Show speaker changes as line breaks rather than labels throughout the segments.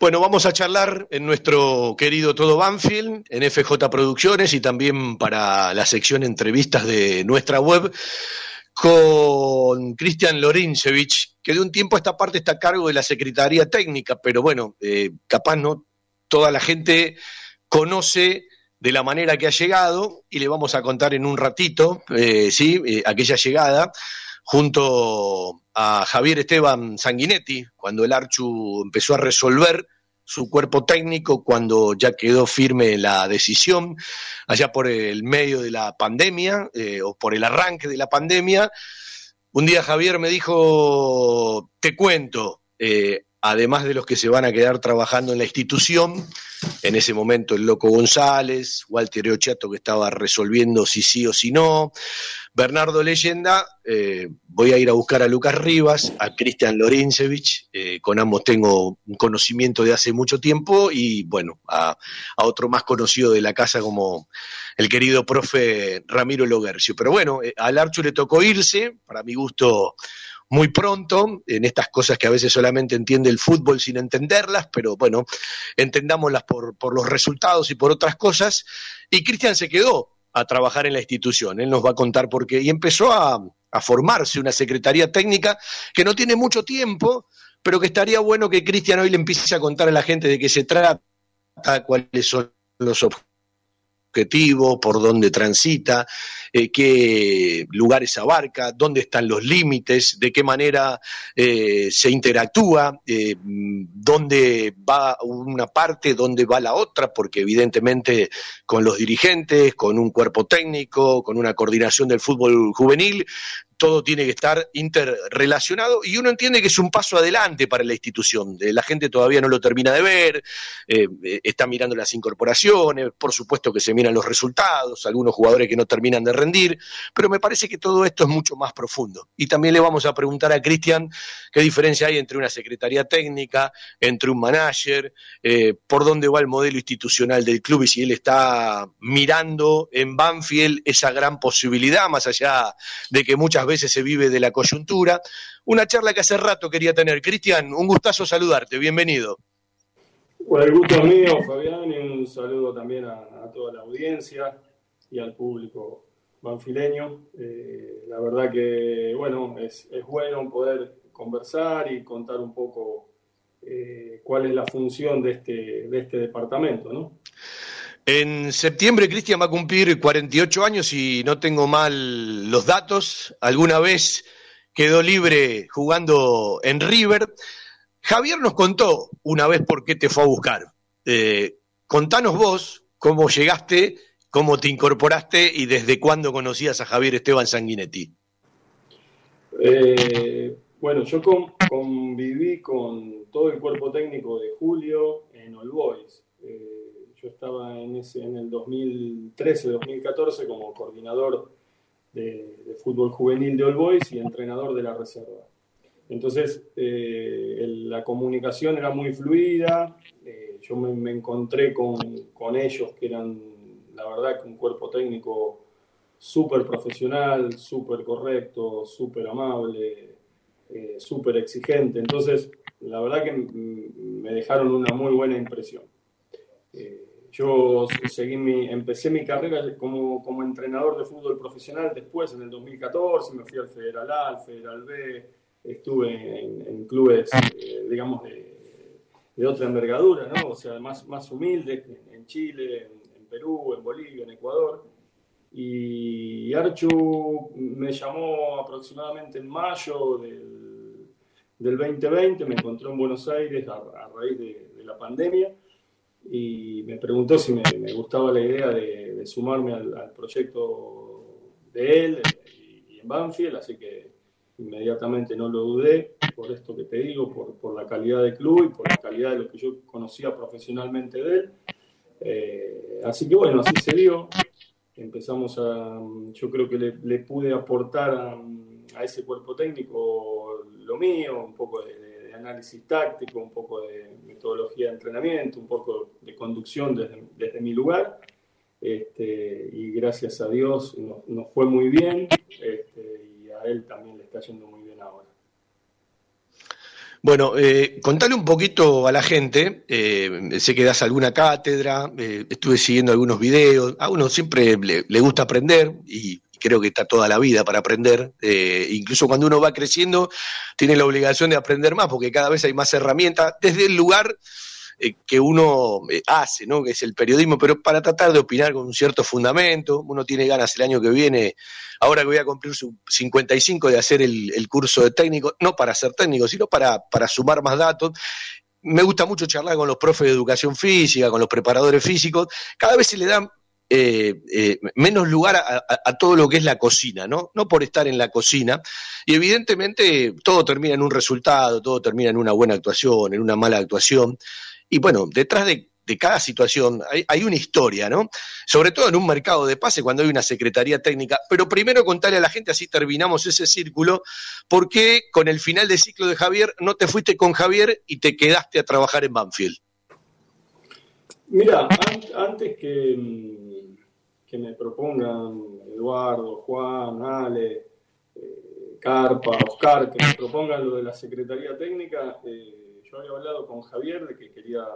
Bueno, vamos a charlar en nuestro querido Todo Banfield, en FJ Producciones y también para la sección entrevistas de nuestra web con Cristian Lorincevich, que de un tiempo a esta parte está a cargo de la Secretaría Técnica, pero bueno, eh, capaz no toda la gente conoce de la manera que ha llegado y le vamos a contar en un ratito, eh, ¿sí? Eh, aquella llegada junto a Javier Esteban Sanguinetti, cuando el Archu empezó a resolver su cuerpo técnico, cuando ya quedó firme la decisión, allá por el medio de la pandemia eh, o por el arranque de la pandemia. Un día Javier me dijo, te cuento, eh, además de los que se van a quedar trabajando en la institución, en ese momento el Loco González, Walter Ochato que estaba resolviendo si sí o si no, Bernardo Leyenda, eh, voy a ir a buscar a Lucas Rivas, a Cristian Lorincevich, eh, con ambos tengo un conocimiento de hace mucho tiempo y bueno, a, otro más conocido de la casa como el querido profe Ramiro Logercio. Pero bueno, eh, al Archu le tocó irse, para mi gusto muy pronto en estas cosas que a veces solamente entiende el fútbol sin entenderlas, pero bueno, entendámoslas por, por los resultados y por otras cosas. Y Cristian se quedó a trabajar en la institución. Él nos va a contar por qué. Y empezó a, a formarse una secretaría técnica que no tiene mucho tiempo, pero que estaría bueno que Cristian hoy le empiece a contar a la gente de qué se trata, cuáles son los objetivos objetivo, por dónde transita, eh, qué lugares abarca, dónde están los límites, de qué manera eh, se interactúa, eh, dónde va una parte, dónde va la otra, porque evidentemente con los dirigentes, con un cuerpo técnico, con una coordinación del fútbol juvenil, todo tiene que estar interrelacionado y uno entiende que es un paso adelante para la institución. La gente todavía no lo termina de ver, eh, está mirando las incorporaciones, por supuesto que se miran los resultados, algunos jugadores que no terminan de rendir, pero me parece que todo esto es mucho más profundo. Y también le vamos a preguntar a Cristian qué diferencia hay entre una secretaría técnica, entre un manager, eh, por dónde va el modelo institucional del club y si él está mirando en Banfield esa gran posibilidad, más allá de que muchas veces se vive de la coyuntura. Una charla que hace rato quería tener. Cristian, un gustazo saludarte, bienvenido.
Bueno, el gusto es mío, Fabián, y un saludo también a, toda la audiencia y al público banfileño. Eh, la verdad que, bueno, es, bueno poder conversar y contar un poco eh, cuál es la función de este, de este departamento, ¿no?
En septiembre Cristian va a cumplir 48 años y no tengo mal los datos. Alguna vez quedó libre jugando en River. Javier nos contó una vez por qué te fue a buscar. Eh, contanos vos cómo llegaste, cómo te incorporaste y desde cuándo conocías a Javier Esteban Sanguinetti.
Eh, bueno, yo conviví con todo el cuerpo técnico de Julio en All Boys. Eh, yo estaba en, ese, en el 2013-2014 como coordinador de, fútbol juvenil de All Boys y entrenador de la reserva. Entonces, eh, la comunicación era muy fluida, eh, yo me, encontré con, con, ellos que eran, la verdad, un cuerpo técnico súper profesional, súper correcto, súper amable, eh, súper exigente. Entonces, la verdad que me dejaron una muy buena impresión. Yo seguí mi, empecé mi carrera como, como, entrenador de fútbol profesional después, en el 2014, me fui al Federal A, al Federal B, estuve en, clubes, eh, digamos, de, de, otra envergadura, ¿no? O sea, más, más humildes, en, Chile, en, Perú, en Bolivia, en Ecuador. Y Archu me llamó aproximadamente en mayo del, del 2020, me encontró en Buenos Aires a, raíz de la pandemia y me preguntó si me, gustaba la idea de, sumarme al, proyecto de él y, en Banfield, así que inmediatamente no lo dudé por esto que te digo, por, por, la calidad del club y por la calidad de lo que yo conocía profesionalmente de él. Eh, así que bueno, así se dio. Empezamos a, yo creo que le, pude aportar a, a, ese cuerpo técnico lo mío, un poco de análisis táctico, un poco de metodología de entrenamiento, un poco de conducción desde, mi lugar. Este, y gracias a Dios nos, fue muy bien este, y a él también le está yendo muy bien ahora.
Bueno, eh, contale un poquito a la gente, eh, sé que das alguna cátedra, eh, estuve siguiendo algunos videos, a uno siempre le, gusta aprender y creo que está toda la vida para aprender, eh, incluso cuando uno va creciendo tiene la obligación de aprender más porque cada vez hay más herramientas desde el lugar eh, que uno eh, hace, ¿no? que es el periodismo, pero para tratar de opinar con un cierto fundamento. Uno tiene ganas el año que viene, ahora que voy a cumplir su 55, de hacer el, curso de técnico, no para ser técnico, sino para, sumar más datos. Me gusta mucho charlar con los profes de educación física, con los preparadores físicos. Cada vez se le da eh, menos lugar a, todo lo que es la cocina, ¿no? No por estar en la cocina. Y evidentemente todo termina en un resultado, todo termina en una buena actuación, en una mala actuación. Y bueno, detrás de, cada situación hay, una historia, ¿no? Sobre todo en un mercado de pase cuando hay una secretaría técnica. Pero primero contarle a la gente, así terminamos ese círculo, ¿por qué con el final de ciclo de Javier no te fuiste con Javier y te quedaste a trabajar en Banfield?
Mira, antes que, que me propongan Eduardo, Juan, Ale, eh, Carpa, Oscar, que me propongan lo de la Secretaría Técnica, eh, yo había hablado con Javier de que quería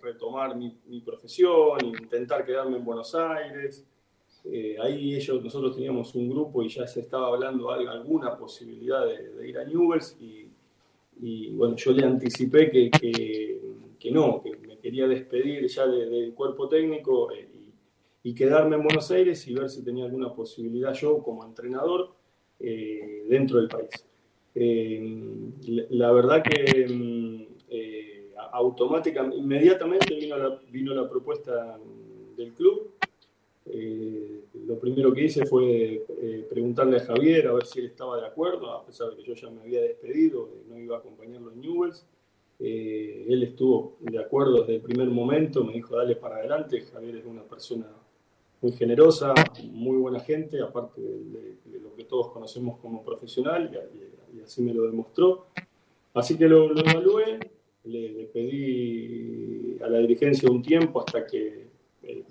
retomar mi, profesión, intentar quedarme en Buenos Aires. Eh, ahí ellos, nosotros teníamos un grupo y ya se estaba hablando de alguna posibilidad de, ir a Newells y, bueno, yo le anticipé que, que, no, que me quería despedir ya del cuerpo técnico eh, y, quedarme en Buenos Aires y ver si tenía alguna posibilidad yo como entrenador eh, dentro del país. la verdad que mm, eh, automáticamente, inmediatamente vino la, vino la propuesta del club. Eh, lo primero que hice fue eh, preguntarle a Javier a ver si él estaba de acuerdo, a pesar de que yo ya me había despedido, no iba a acompañarlo en Newells. él estuvo de acuerdo desde el primer momento, me dijo dale para adelante. Javier es una persona muy generosa, muy buena gente, aparte de, lo que todos conocemos como profesional, y, así me lo demostró. Así que lo, lo evalué, le, pedí a la dirigencia un tiempo hasta que eh,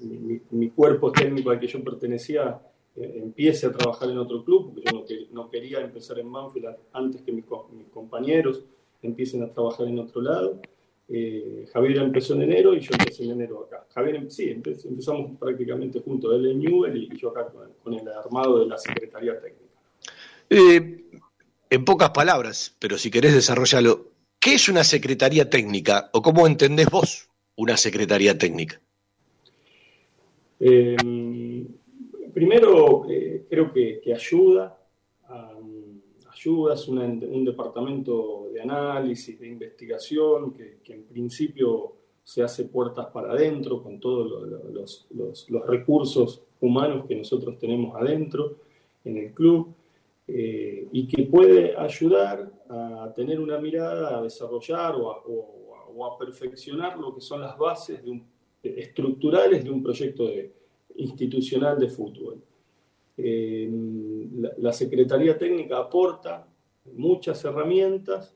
mi, cuerpo técnico al que yo pertenecía eh, empiece a trabajar en otro club, porque yo no, quería empezar en Manfield antes que mis, compañeros empiecen a trabajar en otro lado. Eh, Javier empezó en enero y yo empecé en enero acá. Javier, em, sí, empezamos prácticamente juntos, él en Newell y yo acá con, el armado de la Secretaría Técnica.
en pocas palabras, pero si querés desarrollarlo, ¿Qué es una secretaría técnica o cómo entendés vos una secretaría técnica?
Em, primero, eh, creo que, ayuda, ayuda, es un departamento de análisis, de investigación, que, en principio se hace puertas para adentro con todos los, recursos humanos que nosotros tenemos adentro en el club. Eh, y que puede ayudar a tener una mirada, a desarrollar o a, perfeccionar lo que son las bases estructurales de un proyecto institucional de fútbol. Eh, la, Secretaría Técnica aporta muchas herramientas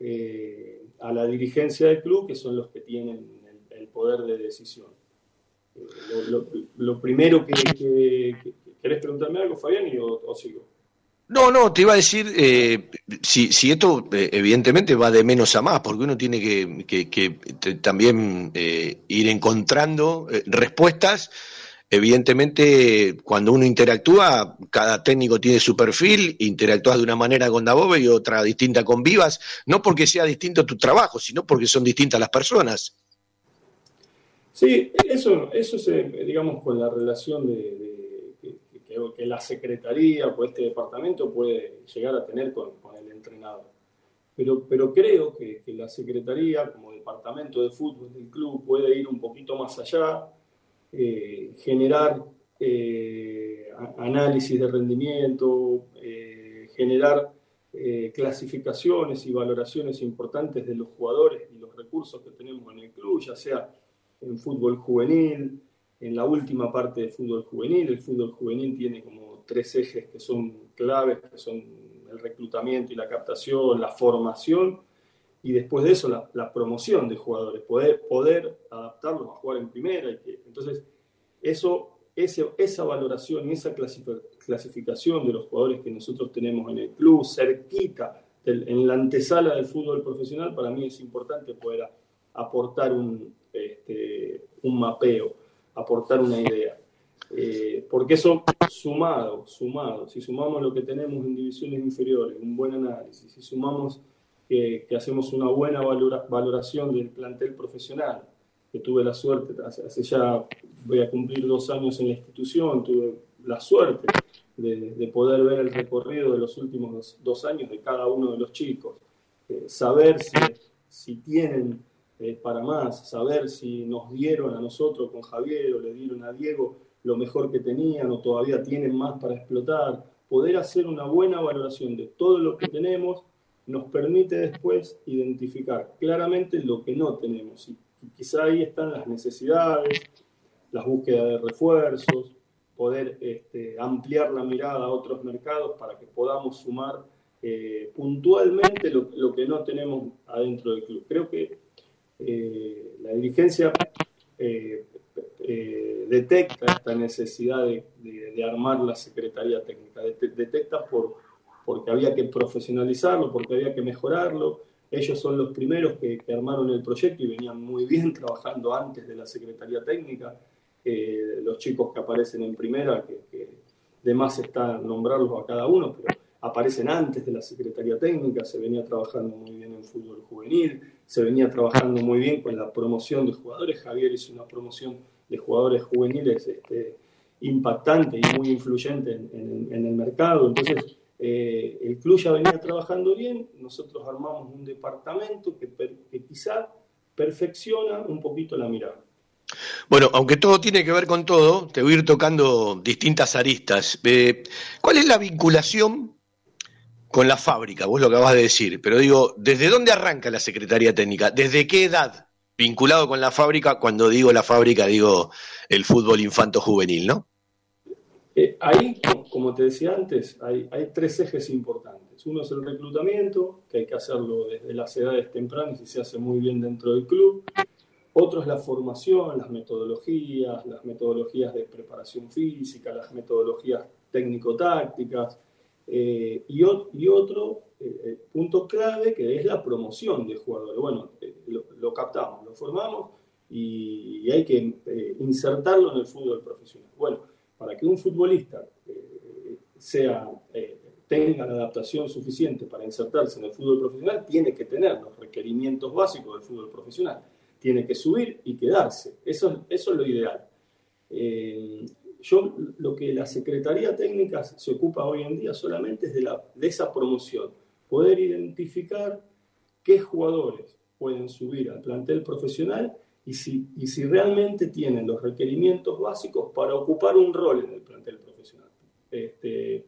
eh, a la dirigencia del club, que son los que tienen el, poder de decisión. Lo, primero que, ¿Querés preguntarme algo, Fabián, o sigo?
No, no, te iba a decir, eh, si, si, esto eh, evidentemente va de menos a más, porque uno tiene que, también eh, ir encontrando respuestas. Evidentemente, cuando uno interactúa, cada técnico tiene su perfil, interactúas de una manera con Dabove y otra distinta con Vivas, no porque sea distinto tu trabajo, sino porque son distintas las personas.
Sí, eso, eso es, digamos, con la relación de que la secretaría o este departamento puede llegar a tener con, el entrenador. Pero, pero creo que, la secretaría, como departamento de fútbol del club, puede ir un poquito más allá, eh, generar eh, análisis de rendimiento, eh, generar clasificaciones y valoraciones importantes de los jugadores y los recursos que tenemos en el club, ya sea en fútbol juvenil, en la última parte del fútbol juvenil. El fútbol juvenil tiene como tres ejes que son claves, que son el reclutamiento y la captación, la formación y después de eso la, promoción de jugadores, poder, poder adaptarlos a jugar en primera. Y que, entonces, eso, esa valoración y esa clasificación de los jugadores que nosotros tenemos en el club, cerquita en la antesala del fútbol profesional, para mí es importante poder aportar un, este, un mapeo, aportar una idea. Eh, porque eso sumado, sumado, si sumamos lo que tenemos en divisiones inferiores, un buen análisis, si sumamos que, hacemos una buena valoración del plantel profesional, que tuve la suerte, hace, ya voy a cumplir dos años en la institución, tuve la suerte de, poder ver el recorrido de los últimos dos, años de cada uno de los chicos, eh, saber si, si tienen eh, para más, saber si nos dieron a nosotros con Javier o le dieron a Diego lo mejor que tenían o todavía tienen más para explotar, poder hacer una buena valoración de todo lo que tenemos nos permite después identificar claramente lo que no tenemos. Y, quizá ahí están las necesidades, las búsquedas de refuerzos, poder este, ampliar la mirada a otros mercados para que podamos sumar eh, puntualmente lo, que no tenemos adentro del club. Creo que eh, la dirigencia eh, detecta esta necesidad de, armar la Secretaría Técnica, detecta por, porque había que profesionalizarlo, porque había que mejorarlo. Ellos son los primeros que, armaron el proyecto y venían muy bien trabajando antes de la Secretaría Técnica. los chicos que aparecen en primera, que, que de más está nombrarlos a cada uno, pero aparecen antes de la Secretaría Técnica, se venía trabajando muy bien en fútbol juvenil, se venía trabajando muy bien con la promoción de jugadores. Javier hizo una promoción de jugadores juveniles este, impactante y muy influyente en, el mercado. Entonces, eh, el club ya venía trabajando bien, nosotros armamos un departamento que, quizá perfecciona un poquito la mirada.
Bueno, aunque todo tiene que ver con todo, te voy a ir tocando distintas aristas. Eh, ¿Cuál es la vinculación con la fábrica, vos lo acabas de decir, pero digo, ¿desde dónde arranca la Secretaría Técnica? ¿Desde qué edad? Vinculado con la fábrica, cuando digo la fábrica, digo el fútbol infanto-juvenil, ¿no?
Eh, ahí, como te decía antes, hay, tres ejes importantes. Uno es el reclutamiento, que hay que hacerlo desde las edades tempranas y se hace muy bien dentro del club. Otro es la formación, las metodologías, las metodologías de preparación física, las metodologías técnico-tácticas, eh, y, otro eh, punto clave que es la promoción de jugadores. Bueno, lo, captamos, lo formamos y, hay que insertarlo en el fútbol profesional. Bueno, para que un futbolista sea, tenga la adaptación suficiente para insertarse en el fútbol profesional, tiene que tener los requerimientos básicos del fútbol profesional. Tiene que subir y quedarse. Eso, eso es lo ideal. Yo lo que la Secretaría Técnica se ocupa hoy en día solamente es de, la, de esa promoción, poder identificar qué jugadores pueden subir al plantel profesional y si, y si realmente tienen los requerimientos básicos para ocupar un rol en el plantel profesional. Este,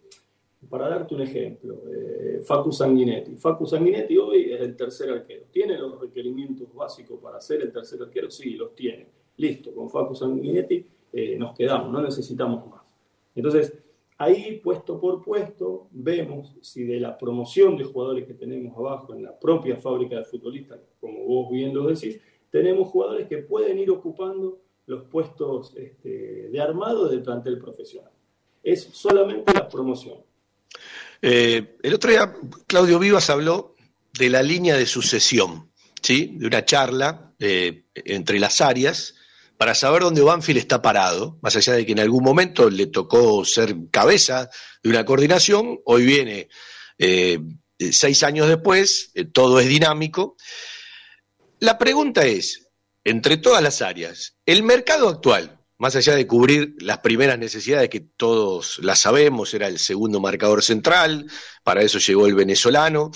para darte un ejemplo, eh, Facu Sanguinetti. Facu Sanguinetti hoy es el tercer arquero. ¿Tiene los requerimientos básicos para ser el tercer arquero? Sí, los tiene. Listo, con Facu Sanguinetti eh, nos quedamos, no necesitamos más. Entonces, ahí puesto por puesto, vemos si de la promoción de jugadores que tenemos abajo en la propia fábrica de futbolistas, como vos bien lo decís, tenemos jugadores que pueden ir ocupando los puestos este, de armado del plantel profesional. Es solamente la promoción.
Eh, el otro día Claudio Vivas habló de la línea de sucesión, ¿sí? de una charla eh, entre las áreas para saber dónde Banfield está parado, más allá de que en algún momento le tocó ser cabeza de una coordinación, hoy viene eh, seis años después, todo es dinámico. La pregunta es, entre todas las áreas, el mercado actual, más allá de cubrir las primeras necesidades que todos las sabemos, era el segundo marcador central, para eso llegó el venezolano,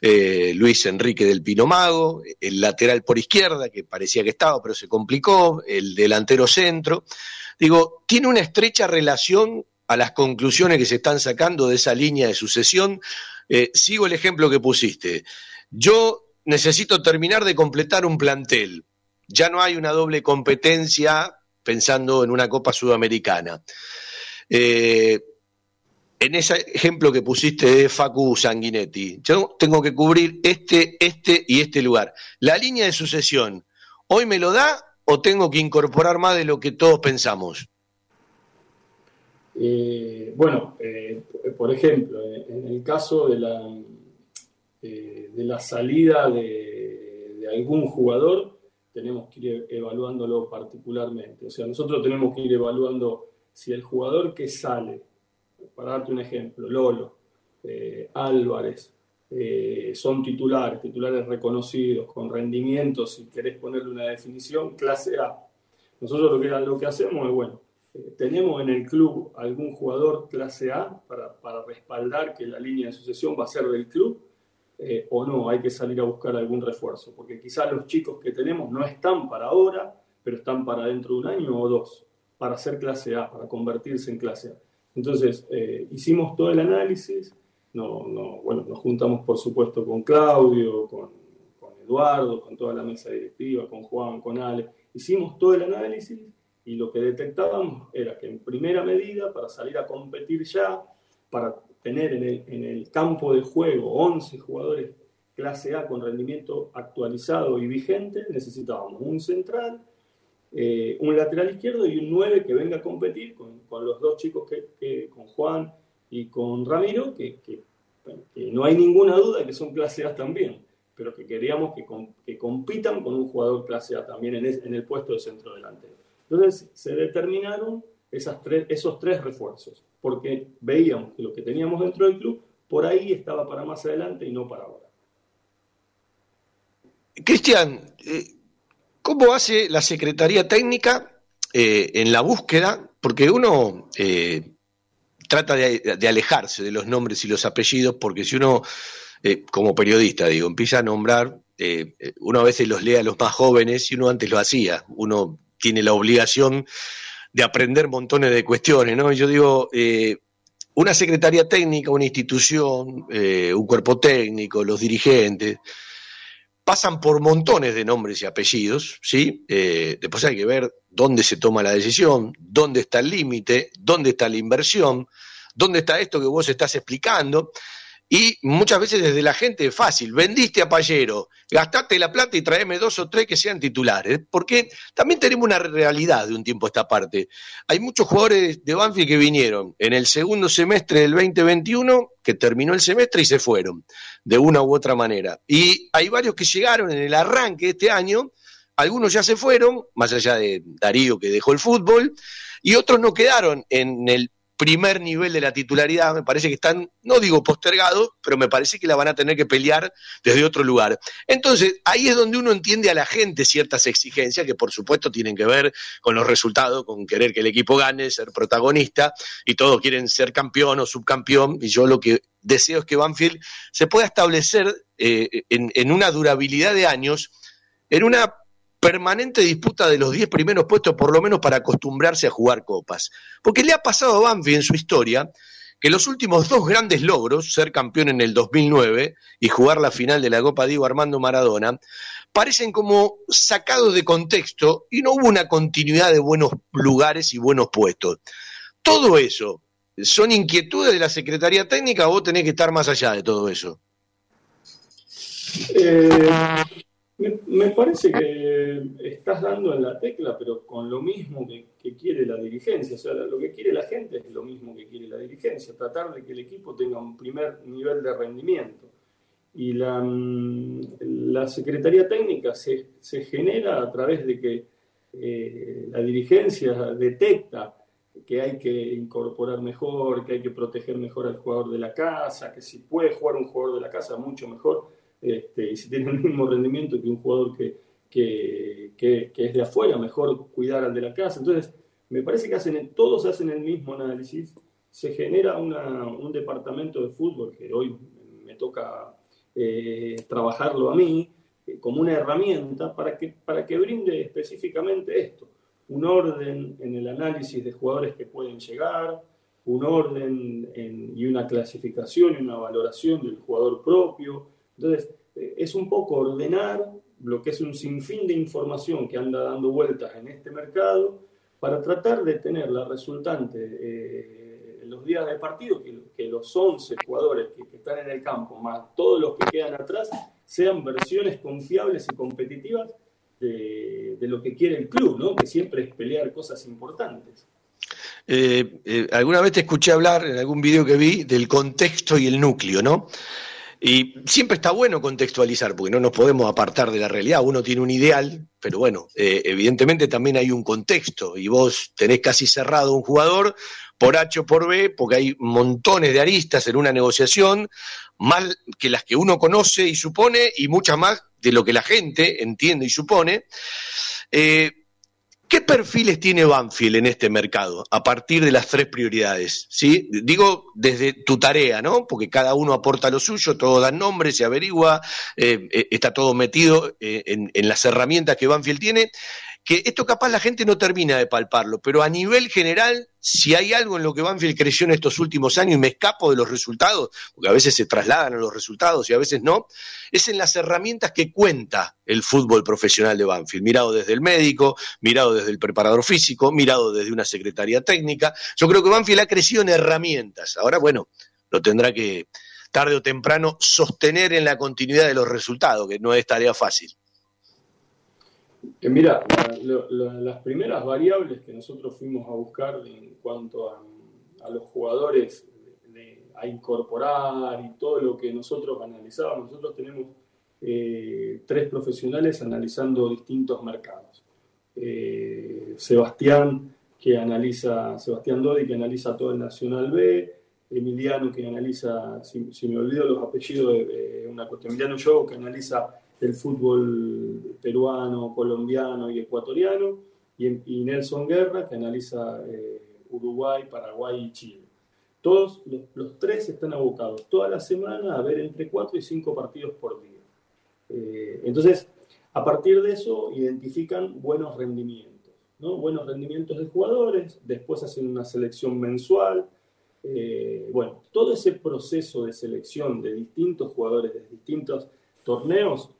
eh, Luis Enrique del Pinomago, el lateral por izquierda, que parecía que estaba, pero se complicó, el delantero centro. Digo, tiene una estrecha relación a las conclusiones que se están sacando de esa línea de sucesión. Eh, sigo el ejemplo que pusiste. Yo necesito terminar de completar un plantel. Ya no hay una doble competencia pensando en una Copa Sudamericana. Eh, en ese ejemplo que pusiste de Facu Sanguinetti, yo tengo que cubrir este, este y este lugar. La línea de sucesión, ¿hoy me lo da o tengo que incorporar más de lo que todos pensamos?
Eh, bueno, eh, por ejemplo, en el caso de la, de la salida de, algún jugador, tenemos que ir evaluándolo particularmente. O sea, nosotros tenemos que ir evaluando si el jugador que sale, para darte un ejemplo, Lolo, eh, Álvarez, eh, son titulares, titulares reconocidos, con rendimientos, si querés ponerle una definición, clase A. Nosotros lo que, lo que hacemos es, bueno, eh, tenemos en el club algún jugador clase A para, para, respaldar que la línea de sucesión va a ser del club, eh, o no, hay que salir a buscar algún refuerzo, porque quizás los chicos que tenemos no están para ahora, pero están para dentro de un año o dos, para ser clase A, para convertirse en clase A. Entonces, hicimos todo el análisis, no, no, bueno, nos juntamos por supuesto con Claudio, con, con, Eduardo, con toda la mesa directiva, con Juan, con Ale. Hicimos todo el análisis y lo que detectábamos era que en primera medida, para salir a competir ya, para tener en el, en el campo de juego 11 jugadores clase A con rendimiento actualizado y vigente, necesitábamos un central, eh, un lateral izquierdo y un 9 que venga a competir con, los dos chicos que, con Juan y con Ramiro, que, no hay ninguna duda de que son clase A también, pero que queríamos que, compitan con un jugador clase A también en, el puesto de centro delantero. Entonces se determinaron esos tres refuerzos, porque veíamos que lo que teníamos dentro del club por ahí estaba para más adelante y no para ahora.
Cristian, eh, ¿cómo hace la Secretaría Técnica eh, en la búsqueda? Porque uno eh, trata de, alejarse de los nombres y los apellidos, porque si uno, como periodista, digo, empieza a nombrar, uno a veces los lee a los más jóvenes y uno antes lo hacía, uno tiene la obligación de aprender montones de cuestiones, ¿no? Yo digo, eh, una secretaría técnica, una institución, un cuerpo técnico, los dirigentes, pasan por montones de nombres y apellidos, ¿sí? después hay que ver dónde se toma la decisión, dónde está el límite, dónde está la inversión, dónde está esto que vos estás explicando. Y muchas veces desde la gente es fácil, vendiste a Payero, gastate la plata y traeme dos o tres que sean titulares, porque también tenemos una realidad de un tiempo a esta parte. Hay muchos jugadores de Banfield que vinieron en el segundo semestre del 2021, que terminó el semestre y se fueron, de una u otra manera. Y hay varios que llegaron en el arranque de este año algunos ya se fueron, más allá de Darío que dejó el fútbol, y otros no quedaron en el primer nivel de la titularidad, me parece que están, no digo postergados, pero me parece que la van a tener que pelear desde otro lugar. Entonces, ahí es donde uno entiende a la gente ciertas exigencias que por supuesto tienen que ver con los resultados, con querer que el equipo gane, ser protagonista, y todos quieren ser campeón o subcampeón, y yo lo que deseo es que Banfield se pueda establecer eh, en, en una durabilidad de años, en una permanente disputa de los 10 primeros puestos, por lo menos para acostumbrarse a jugar copas. Porque le ha pasado a Banfi en su historia que los últimos dos grandes logros, ser campeón en el 2009 y jugar la final de la Copa Diego Armando Maradona, parecen como sacados de contexto y no hubo una continuidad de buenos lugares y buenos puestos. Todo eso, ¿son inquietudes de la Secretaría Técnica o vos tenés que estar más allá de todo eso?
Eh, me, parece que estás dando en la tecla, pero con lo mismo que, quiere la dirigencia. O sea, lo que quiere la gente es lo mismo que quiere la dirigencia, tratar de que el equipo tenga un primer nivel de rendimiento. Y la, mm, la Secretaría Técnica se, se, genera a través de que eh, la dirigencia detecta que hay que incorporar mejor, que hay que proteger mejor al jugador de la casa, que si puede jugar un jugador de la casa, mucho mejor este, y si tiene el mismo rendimiento que un jugador que, que, es de afuera, mejor cuidar al de la casa. Entonces, me parece que hacen, todos hacen el mismo análisis, se genera un departamento de fútbol que hoy me toca eh, trabajarlo a mí eh, como una herramienta para que, para que brinde específicamente esto, un orden en el análisis de jugadores que pueden llegar, un orden y una clasificación y una valoración del jugador propio, entonces, eh, es un poco ordenar lo que es un sinfín de información que anda dando vueltas en este mercado para tratar de tener la resultante eh, los días de partido, que, los 11 jugadores que, están en el campo, más todos los que quedan atrás, sean versiones confiables y competitivas de, lo que quiere el club, ¿no? que siempre es pelear cosas importantes.
Eh, alguna vez te escuché hablar en algún video que vi del contexto y el núcleo, ¿no? Y siempre está bueno contextualizar, porque no nos podemos apartar de la realidad. Uno tiene un ideal, pero bueno, eh, evidentemente también hay un contexto y vos tenés casi cerrado un jugador por H o por B, porque hay montones de aristas en una negociación, más que las que uno conoce y supone, y muchas más de lo que la gente entiende y supone. Eh, ¿Qué perfiles tiene Banfield en este mercado a partir de las tres prioridades? ¿Sí? Digo desde tu tarea, ¿no? Porque cada uno aporta lo suyo, todo da nombre, se averigua, eh, eh, está todo metido en, en, las herramientas que Banfield tiene que esto capaz la gente no termina de palparlo, pero a nivel general, si hay algo en lo que Banfield creció en estos últimos años y me escapo de los resultados, porque a veces se trasladan a los resultados y a veces no, es en las herramientas que cuenta el fútbol profesional de Banfield, mirado desde el médico, mirado desde el preparador físico, mirado desde una secretaría técnica. Yo creo que Banfield ha crecido en herramientas. Ahora, bueno, lo tendrá que tarde o temprano sostener en la continuidad de los resultados, que no es tarea fácil.
Eh, mira, las primeras variables que nosotros fuimos a buscar en cuanto a, los jugadores a incorporar y todo lo que nosotros analizábamos, nosotros tenemos eh, tres profesionales analizando distintos mercados. Eh, Sebastián, que analiza, Sebastián Dodi, que analiza todo el Nacional B, Emiliano, que analiza, si, me olvido los apellidos, de, una cuestión, Emiliano Yo, que analiza el fútbol peruano, colombiano y ecuatoriano, y, Nelson Guerra, que analiza eh, Uruguay, Paraguay y Chile. Todos los, tres están abocados toda la semana a ver entre cuatro y cinco partidos por día. Eh, entonces, a partir de eso, identifican buenos rendimientos, ¿no? buenos rendimientos de jugadores, después hacen una selección mensual. Eh, bueno, todo ese proceso de selección de distintos jugadores de distintos torneos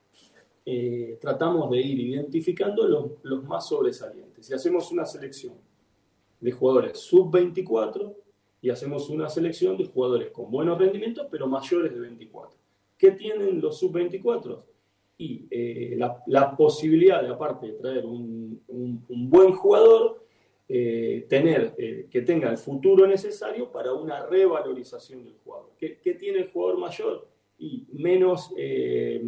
eh, tratamos de ir identificando los, más sobresalientes. Y hacemos una selección de jugadores sub-24 y hacemos una selección de jugadores con buenos rendimientos, pero mayores de 24. ¿Qué tienen los sub-24? Y eh, la, posibilidad de, aparte de traer un, buen jugador, eh, tener, que tenga el futuro necesario para una revalorización del jugador. ¿Qué, ¿Qué, tiene el jugador mayor? Y menos eh,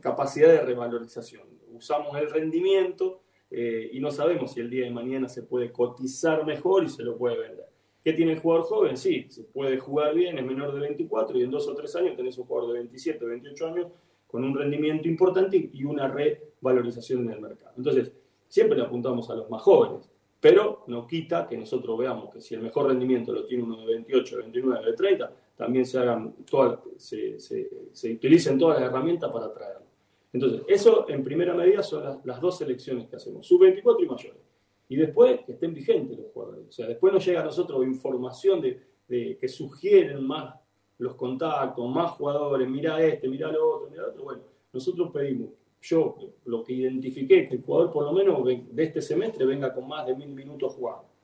capacidad de revalorización. Usamos el rendimiento eh, y no sabemos si el día de mañana se puede cotizar mejor y se lo puede vender. ¿Qué tiene el jugador joven? Sí, se puede jugar bien, es menor de 24 y en dos o tres años tenés un jugador de 27, 28 años con un rendimiento importante y una revalorización en el mercado. Entonces, siempre le apuntamos a los más jóvenes, pero no quita que nosotros veamos que si el mejor rendimiento lo tiene uno de 28, 29, de 30, también se hagan todas, se, se, utilicen todas las herramientas para traerlo. Entonces, eso en primera medida son las, dos selecciones que hacemos, sub-24 y mayores. Y después que estén vigentes los jugadores. O sea, después nos llega a nosotros información de, que sugieren más los contactos, más jugadores, mira este, mira lo otro, mira lo otro. Bueno, nosotros pedimos, yo lo que identifiqué, que el jugador por lo menos de este semestre venga con más de mil minutos jugados.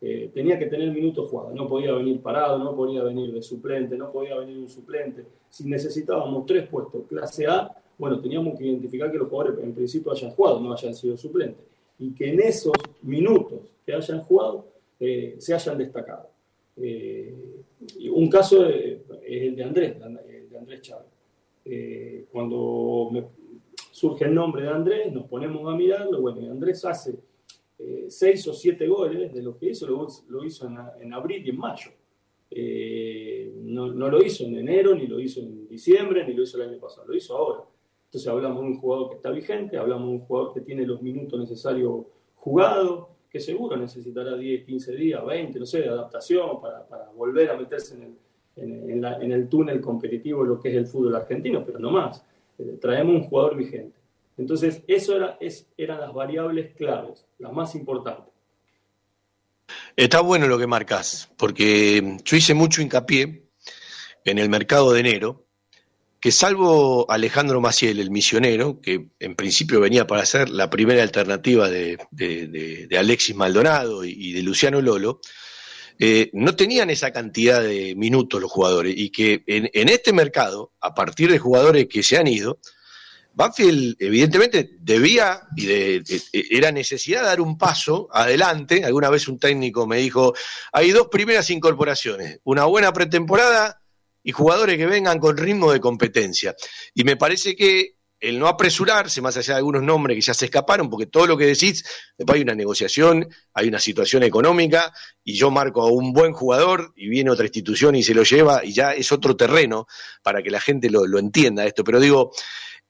Eh, tenía que tener minutos jugados, no podía venir parado, no podía venir de suplente, no podía venir un suplente. Si necesitábamos tres puestos clase A, bueno, teníamos que identificar que los jugadores en principio hayan jugado, no hayan sido suplentes, y que en esos minutos que hayan jugado eh, se hayan destacado. Eh, un caso es el de Andrés, de Andrés Chávez. cuando surge el nombre de Andrés, nos ponemos a mirarlo, bueno, Andrés hace eh, seis o siete goles de lo que hizo, lo, hizo en, abril y en mayo. Eh, no, lo hizo en enero, ni lo hizo en diciembre, ni lo hizo el año pasado, lo hizo ahora. Entonces hablamos de un jugador que está vigente, hablamos de un jugador que tiene los minutos necesarios jugados, que seguro necesitará 10, 15 días, 20, no sé, de adaptación para, volver a meterse en el, en, el túnel competitivo de lo que es el fútbol argentino, pero no más. Eh, traemos un jugador vigente. Entonces, eso era, es, eran las variables claves, las más importantes.
Está bueno lo que marcas, porque yo hice mucho hincapié en el mercado de enero, que salvo Alejandro Maciel, el misionero, que en principio venía para ser la primera alternativa de, Alexis Maldonado y, de Luciano Lolo, eh, no tenían esa cantidad de minutos los jugadores y que en, este mercado, a partir de jugadores que se han ido, Banfield evidentemente debía y de, era necesidad dar un paso adelante. Alguna vez un técnico me dijo, hay dos primeras incorporaciones, una buena pretemporada y jugadores que vengan con ritmo de competencia. Y me parece que el no apresurarse, más allá de algunos nombres que ya se escaparon, porque todo lo que decís, después hay una negociación, hay una situación económica, y yo marco a un buen jugador y viene otra institución y se lo lleva, y ya es otro terreno para que la gente lo entienda esto. Pero digo,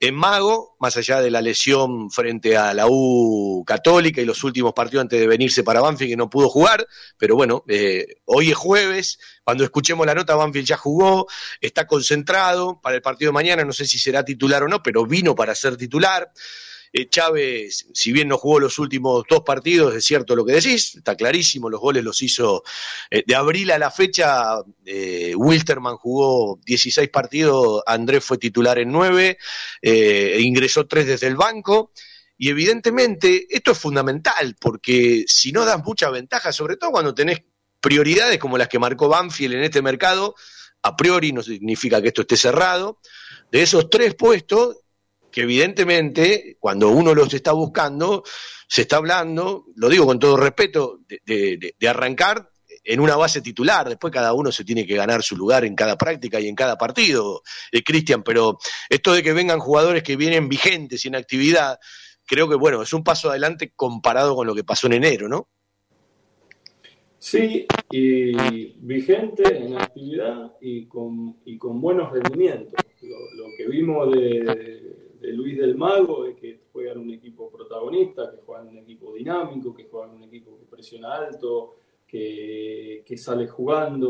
en Mago, más allá de la lesión frente a la U Católica y los últimos partidos antes de venirse para Banfield que no pudo jugar, pero bueno, eh, hoy es jueves, cuando escuchemos la nota Banfield ya jugó, está concentrado para el partido de mañana, no sé si será titular o no, pero vino para ser titular. Eh, Chávez, si bien no jugó los últimos dos partidos, es cierto lo que decís, está clarísimo, los goles los hizo eh, de abril a la fecha, eh, Wilterman jugó 16 partidos, Andrés fue titular en 9, e ingresó 3 desde el banco. Y evidentemente esto es fundamental, porque si no das mucha ventaja, sobre todo cuando tenés prioridades como las que marcó Banfield en este mercado, a priori no significa que esto esté cerrado, de esos tres puestos, que evidentemente cuando uno los está buscando, se está hablando, lo digo con todo respeto, de, arrancar en una base titular, después cada uno se tiene que ganar su lugar en cada práctica y en cada partido, eh, Cristian, pero esto de que vengan jugadores que vienen vigentes y en actividad, creo que bueno, es un paso adelante comparado con lo que pasó en enero, ¿no?
Sí, y vigente en actividad y con, y con buenos rendimientos. lo que vimos de, de Luis del Mago, de que juega en un equipo protagonista, que juega en un equipo dinámico, que juega en un equipo que presiona alto, que, sale jugando.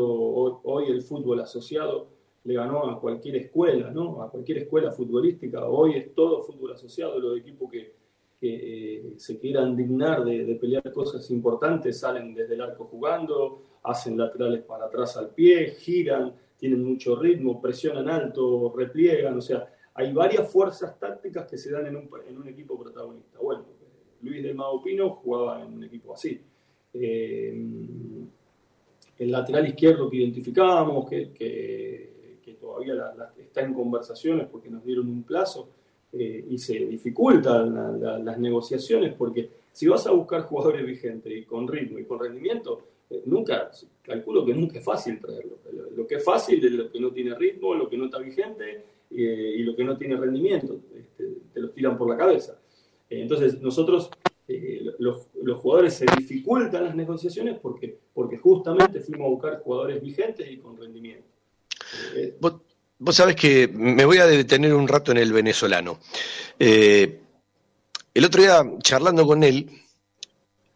Hoy, el fútbol asociado le ganó a cualquier escuela, ¿no? A cualquier escuela futbolística. Hoy es todo fútbol asociado, los equipos que, que se quieran dignar de, de, pelear cosas importantes salen desde el arco jugando, hacen laterales para atrás al pie, giran, tienen mucho ritmo, presionan alto, repliegan, o sea, hay varias fuerzas tácticas que se dan en un, en un equipo protagonista. Bueno, Luis del Pino jugaba en un equipo así. Eh, el lateral izquierdo que identificábamos, que, todavía está en conversaciones porque nos dieron un plazo eh, y se dificultan las negociaciones porque si vas a buscar jugadores vigentes y con ritmo y con rendimiento, eh, nunca, calculo que nunca es fácil traerlo. Lo que es fácil es lo que no tiene ritmo, lo que no está vigente eh, y lo que no tiene rendimiento, este, te los tiran por la cabeza. Eh, entonces, nosotros, eh, los, jugadores se dificultan las negociaciones porque, porque justamente fuimos a buscar jugadores vigentes y con rendimiento.
Vos, vos, sabés que me voy a detener un rato en el venezolano. el otro día, charlando con él,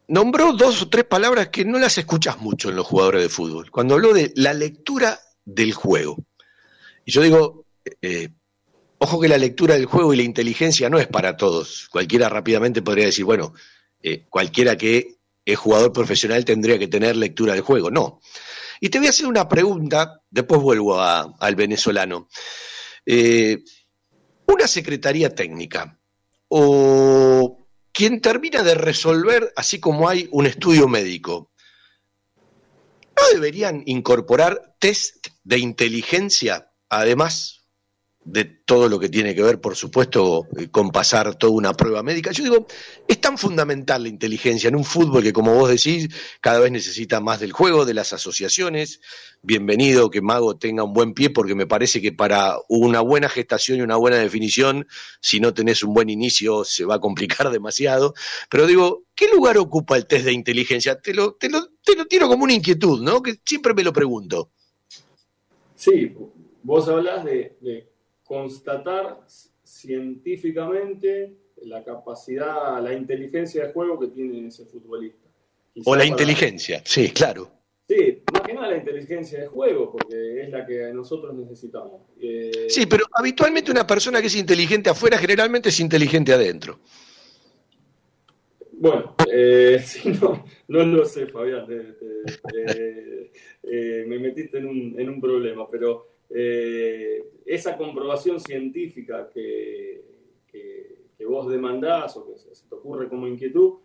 nombró dos o tres palabras que no las escuchas mucho en los jugadores de fútbol. Cuando habló de la lectura del juego. Y yo digo, eh, ojo que la lectura del juego y la inteligencia no es para todos. Cualquiera rápidamente podría decir, bueno, eh, cualquiera que es jugador profesional tendría que tener lectura del juego. No. Y te voy a hacer una pregunta, después vuelvo al venezolano. Eh, una secretaría técnica o quien termina de resolver, así como hay un estudio médico, ¿no deberían incorporar test de inteligencia además de todo lo que tiene que ver, por supuesto, eh, con pasar toda una prueba médica. Yo digo, es tan fundamental la inteligencia en un fútbol que, como vos decís, cada vez necesita más del juego, de las asociaciones. Bienvenido que Mago tenga un buen pie, porque me parece que para una buena gestación y una buena definición, si no tenés un buen inicio, se va a complicar demasiado. Pero digo, ¿qué lugar ocupa el test de inteligencia? Te lo, te lo, te lo tiro como una inquietud, ¿no? Que siempre me lo pregunto.
Sí, vos hablas de constatar científicamente la capacidad, la inteligencia de juego que tiene ese futbolista.
o la inteligencia, sí, claro.
Sí, más que nada la inteligencia de juego, porque es la que nosotros necesitamos.
Eh, sí, pero habitualmente una persona que es inteligente afuera generalmente es inteligente adentro.
Bueno, eh, no, no lo sé, Fabián, eh, me metiste en un, en un problema, pero eh, esa comprobación científica que, vos demandás o que se te ocurre como inquietud,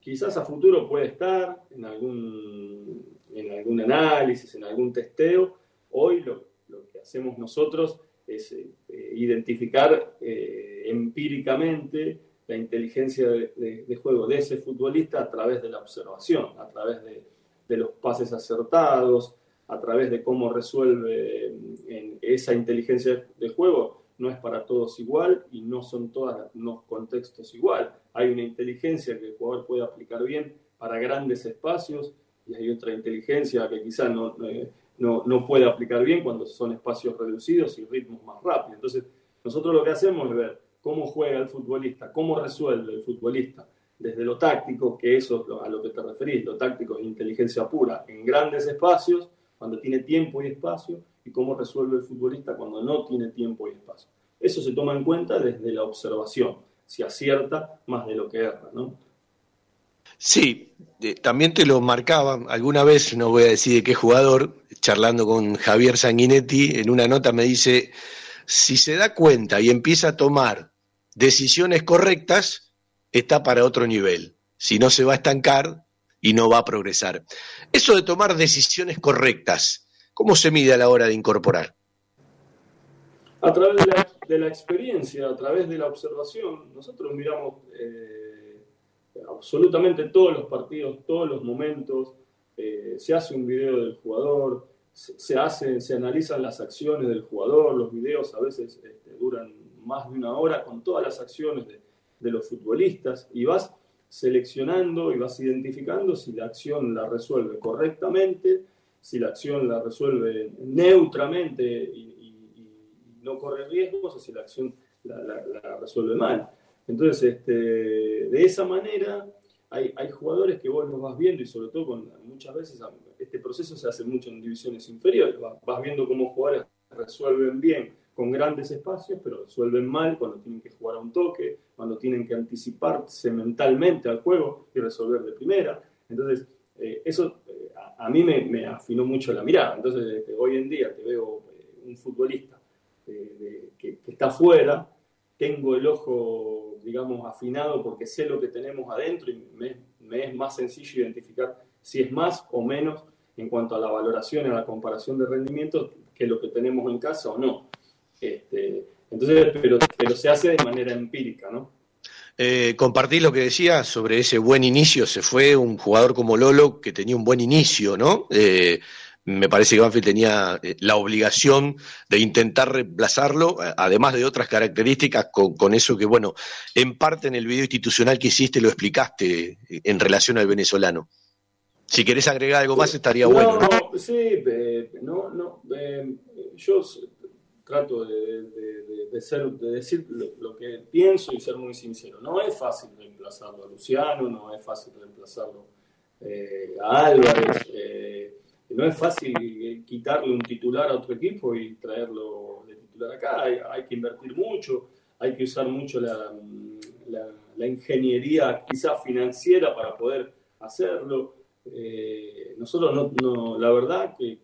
quizás a futuro puede estar en algún, en algún análisis, en algún testeo. Hoy lo, que hacemos nosotros es eh, identificar eh, empíricamente la inteligencia de, juego de ese futbolista a través de la observación, a través de, de los pases acertados, a través de cómo resuelve en esa inteligencia de juego, no es para todos igual y no son todos los contextos igual. Hay una inteligencia que el jugador puede aplicar bien para grandes espacios y hay otra inteligencia que quizás no, eh, no, no, puede aplicar bien cuando son espacios reducidos y ritmos más rápidos. Entonces, nosotros lo que hacemos es ver cómo juega el futbolista, cómo resuelve el futbolista desde lo táctico, que eso a lo que te referís, lo táctico es inteligencia pura, en grandes espacios, cuando tiene tiempo y espacio, y cómo resuelve el futbolista cuando no tiene tiempo y espacio. Eso se toma en cuenta desde la observación, si acierta más de lo que erra, ¿no?
Sí, también te lo marcaba alguna vez, no voy a decir de qué jugador, charlando con Javier Sanguinetti, en una nota me dice, si se da cuenta y empieza a tomar decisiones correctas, está para otro nivel. Si no, se va a estancar y no va a progresar. Eso de tomar decisiones correctas, ¿cómo se mide a la hora de incorporar?
A través de la, experiencia, a través de la observación, nosotros miramos eh, absolutamente todos los partidos, todos los momentos, eh, se hace un video del jugador, se, hace, se analizan las acciones del jugador, los videos a veces este, duran más de una hora con todas las acciones de los futbolistas y vas seleccionando y vas identificando si la acción la resuelve correctamente, si la acción la resuelve neutramente y, no corre riesgos, o si la acción la, resuelve mal. Entonces, este, de esa manera, hay, jugadores que vos los vas viendo y sobre todo con, muchas veces este proceso se hace mucho en divisiones inferiores, vas viendo cómo jugadores resuelven bien con grandes espacios, pero resuelven mal cuando tienen que jugar a un toque, cuando tienen que anticiparse mentalmente al juego y resolver de primera. Entonces, eh, eso eh, a, mí me, afinó mucho la mirada. Entonces, hoy en día que veo eh, un futbolista que, está afuera, tengo el ojo, digamos, afinado porque sé lo que tenemos adentro y me, me es más sencillo identificar si es más o menos en cuanto a la valoración a la comparación de rendimientos que lo que tenemos en casa o no. Este, entonces, pero, pero se hace de manera empírica, ¿no?
Eh, compartí lo que decía sobre ese buen inicio. Se fue un jugador como Lolo que tenía un buen inicio, ¿no? Eh, me parece que Banfield tenía eh, la obligación de intentar reemplazarlo, además de otras características, con, eso que, bueno, en parte en el video institucional que hiciste lo explicaste en relación al venezolano. Si querés agregar algo más, estaría bueno.
No, sí, no, no. yo trato de, ser, de decir lo, que pienso y ser muy sincero. No es fácil reemplazarlo a Luciano, no es fácil reemplazarlo eh, a Álvarez, eh, no es fácil quitarle un titular a otro equipo y traerlo de titular acá. Hay, que invertir mucho, hay que usar mucho la, la, ingeniería quizás financiera para poder hacerlo. Eh, nosotros no, no, la verdad que,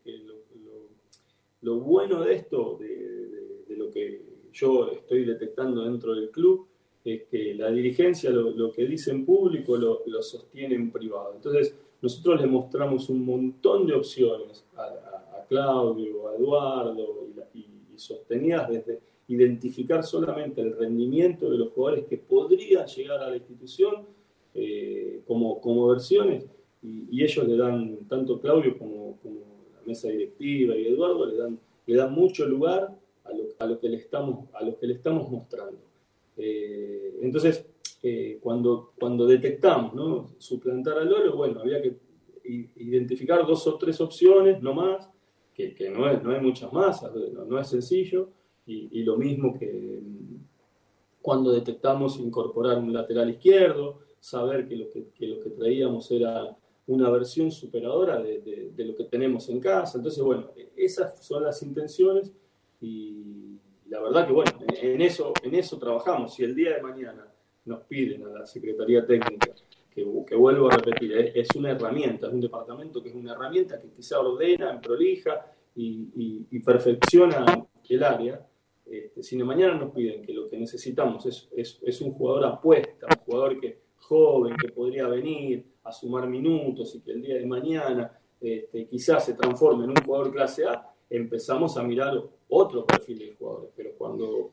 lo bueno de esto, de, lo que yo estoy detectando dentro del club, es que la dirigencia lo, que dice en público lo, sostiene en privado. Entonces, nosotros le mostramos un montón de opciones a, Claudio, a Eduardo, y, sostenidas desde identificar solamente el rendimiento de los jugadores que podrían llegar a la institución eh, como, como versiones, y, ellos le dan, tanto Claudio como mesa directiva y Eduardo le dan, le dan mucho lugar a lo, a lo que, le estamos, a lo que le estamos mostrando. Eh, entonces, eh, cuando, cuando detectamos ¿no? suplantar al oro, bueno, había que identificar dos o tres opciones, no más, que, no, es, no hay muchas más, no, es sencillo, y, lo mismo que mm, cuando detectamos incorporar un lateral izquierdo, saber que lo que, que lo que traíamos era una versión superadora de, lo que tenemos en casa. Entonces, bueno, esas son las intenciones y la verdad que, bueno, en eso, en eso trabajamos. Si el día de mañana nos piden a la Secretaría Técnica, que, que vuelvo a repetir, es, una herramienta, es un departamento que es una herramienta que quizá ordena, prolija y, perfecciona el área. Este, si de mañana nos piden que lo que necesitamos es, es, es un jugador apuesta, un jugador que joven, que podría venir, a sumar minutos y que el día de mañana este, quizás se transforme en un jugador clase A, empezamos a mirar otro perfil de jugadores. Pero cuando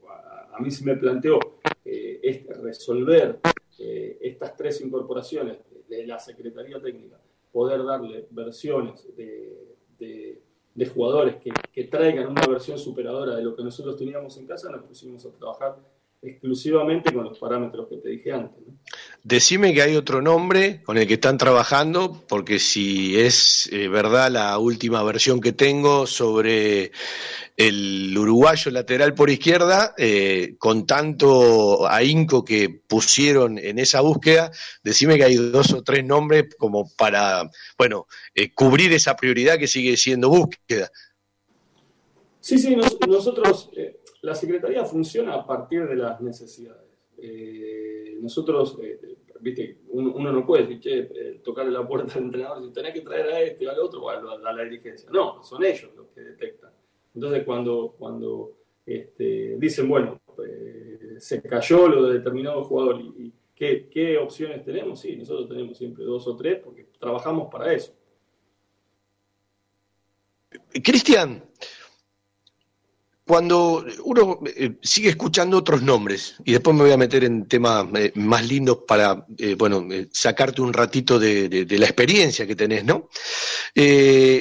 a, mí se me planteó eh, resolver eh, estas tres incorporaciones de la Secretaría Técnica, poder darle versiones de, de jugadores que, que, traigan una versión superadora de lo que nosotros teníamos en casa, nos pusimos a trabajar exclusivamente con los parámetros que te dije antes.
Decime que hay otro nombre con el que están trabajando, porque si es eh, verdad la última versión que tengo sobre el uruguayo lateral por izquierda, eh, con tanto ahínco que pusieron en esa búsqueda, decime que hay dos o tres nombres como para, bueno, eh, cubrir esa prioridad que sigue siendo búsqueda.
Sí, sí, nosotros la Secretaría funciona a partir de las necesidades. Eh, nosotros, eh, viste, uno, no puede decir, che, eh, tocarle la puerta al entrenador y tenés que traer a este o al otro o a, la dirigencia. No, son ellos los que detectan. Entonces, cuando, cuando este, dicen, bueno, se cayó lo de determinado jugador y, ¿qué, ¿qué opciones tenemos? Sí, nosotros tenemos siempre dos o tres porque trabajamos para eso.
Cristian, cuando uno eh, sigue escuchando otros nombres, y después me voy a meter en temas eh, más lindos para, eh, bueno, sacarte un ratito de, la experiencia que tenés, ¿no?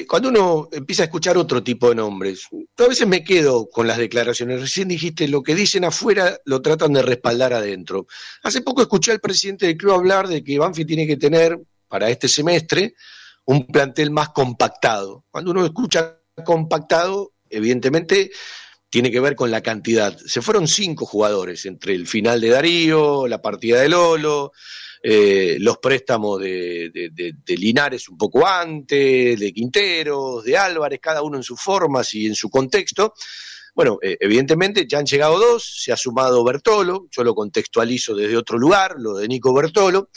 cuando uno empieza a escuchar otro tipo de nombres, a veces me quedo con las declaraciones. Recién dijiste, lo que dicen afuera lo tratan de respaldar adentro. Hace poco escuché al presidente del club hablar de que Banfi tiene que tener, para este semestre, un plantel más compactado. Cuando uno escucha compactado, evidentemente tiene que ver con la cantidad. Se fueron cinco jugadores entre el final de Darío, la partida de Lolo, eh, los préstamos de, Linares un poco antes, de Quinteros, de Álvarez, cada uno en sus formas y en su contexto. Bueno, eh, evidentemente ya han llegado dos, se ha sumado Bertolo, yo lo contextualizo desde otro lugar, lo de Nico Bertolo,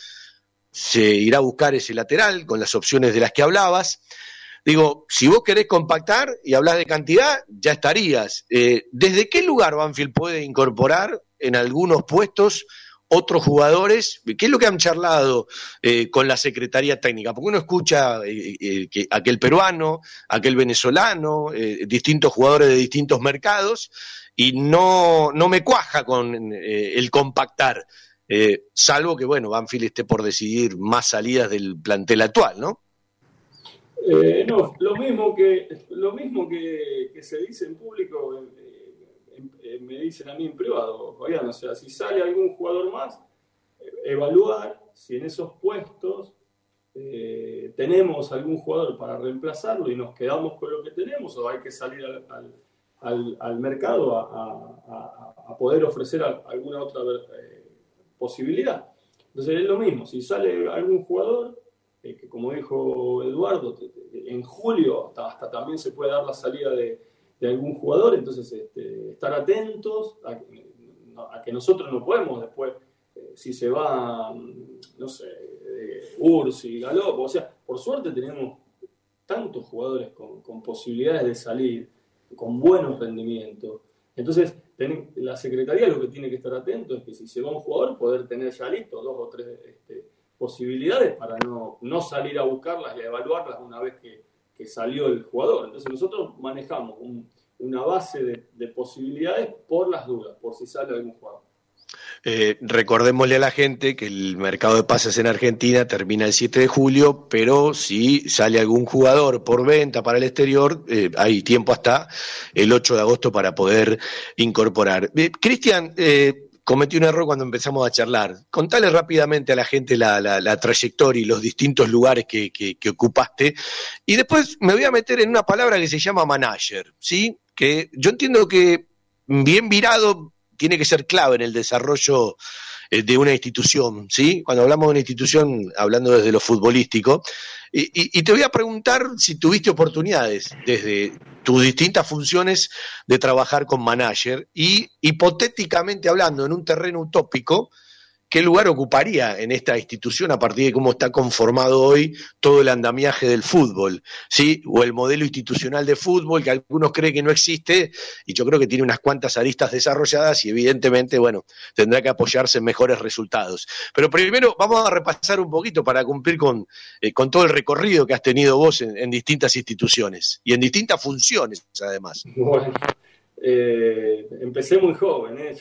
se irá a buscar ese lateral con las opciones de las que hablabas. Digo, si vos querés compactar y hablas de cantidad, ya estarías. Eh, ¿Desde qué lugar Banfield puede incorporar en algunos puestos otros jugadores? ¿Qué es lo que han charlado eh, con la Secretaría Técnica? Porque uno escucha eh, que aquel peruano, aquel venezolano, distintos jugadores de distintos mercados y no, no me cuaja con el compactar. salvo que, bueno, Banfield esté por decidir más salidas del plantel actual, ¿no?
Eh, no, lo mismo que, lo mismo que, se dice en público, eh, eh, me dicen a mí en privado, o sea, si sale algún jugador más, evaluar si en esos puestos tenemos algún jugador para reemplazarlo y nos quedamos con lo que tenemos o hay que salir al, mercado a, poder ofrecer alguna otra posibilidad. Entonces es lo mismo, si sale algún jugador, que como dijo Eduardo, en julio hasta, también se puede dar la salida de, algún jugador, entonces este, estar atentos a, que nosotros no podemos después, eh, si se va, no sé, Urs y Galop, o sea, por suerte tenemos tantos jugadores con, posibilidades de salir, con buenos rendimientos. Entonces, la Secretaría lo que tiene que estar atento es que si se va un jugador, poder tener ya listo dos o tres este, posibilidades para no, no salir a buscarlas y a evaluarlas una vez que, salió el jugador. Entonces nosotros manejamos una base de, posibilidades por las dudas, por si sale algún jugador.
Eh, recordémosle a la gente que el mercado de pases en Argentina termina el 7 de julio, pero si sale algún jugador por venta para el exterior, eh, hay tiempo hasta el 8 de agosto para poder incorporar. Eh, Cristian, cometí un error cuando empezamos a charlar. Contale rápidamente a la gente la, trayectoria y los distintos lugares que, ocupaste. Y después me voy a meter en una palabra que se llama manager, ¿sí? Que yo entiendo que bien virado tiene que ser clave en el desarrollo de una institución, ¿sí? Cuando hablamos de una institución, hablando desde lo futbolístico, y, te voy a preguntar si tuviste oportunidades desde tus distintas funciones de trabajar con manager y hipotéticamente hablando en un terreno utópico, ¿Qué lugar ocuparía en esta institución a partir de cómo está conformado hoy todo el andamiaje del fútbol? ¿Sí? O el modelo institucional de fútbol que algunos creen que no existe y yo creo que tiene unas cuantas aristas desarrolladas y evidentemente, bueno, tendrá que apoyarse en mejores resultados. Pero primero vamos a repasar un poquito para cumplir con, eh, con todo el recorrido que has tenido vos en, distintas instituciones y en distintas funciones además.
Bueno, eh, empecé muy joven, ¿eh?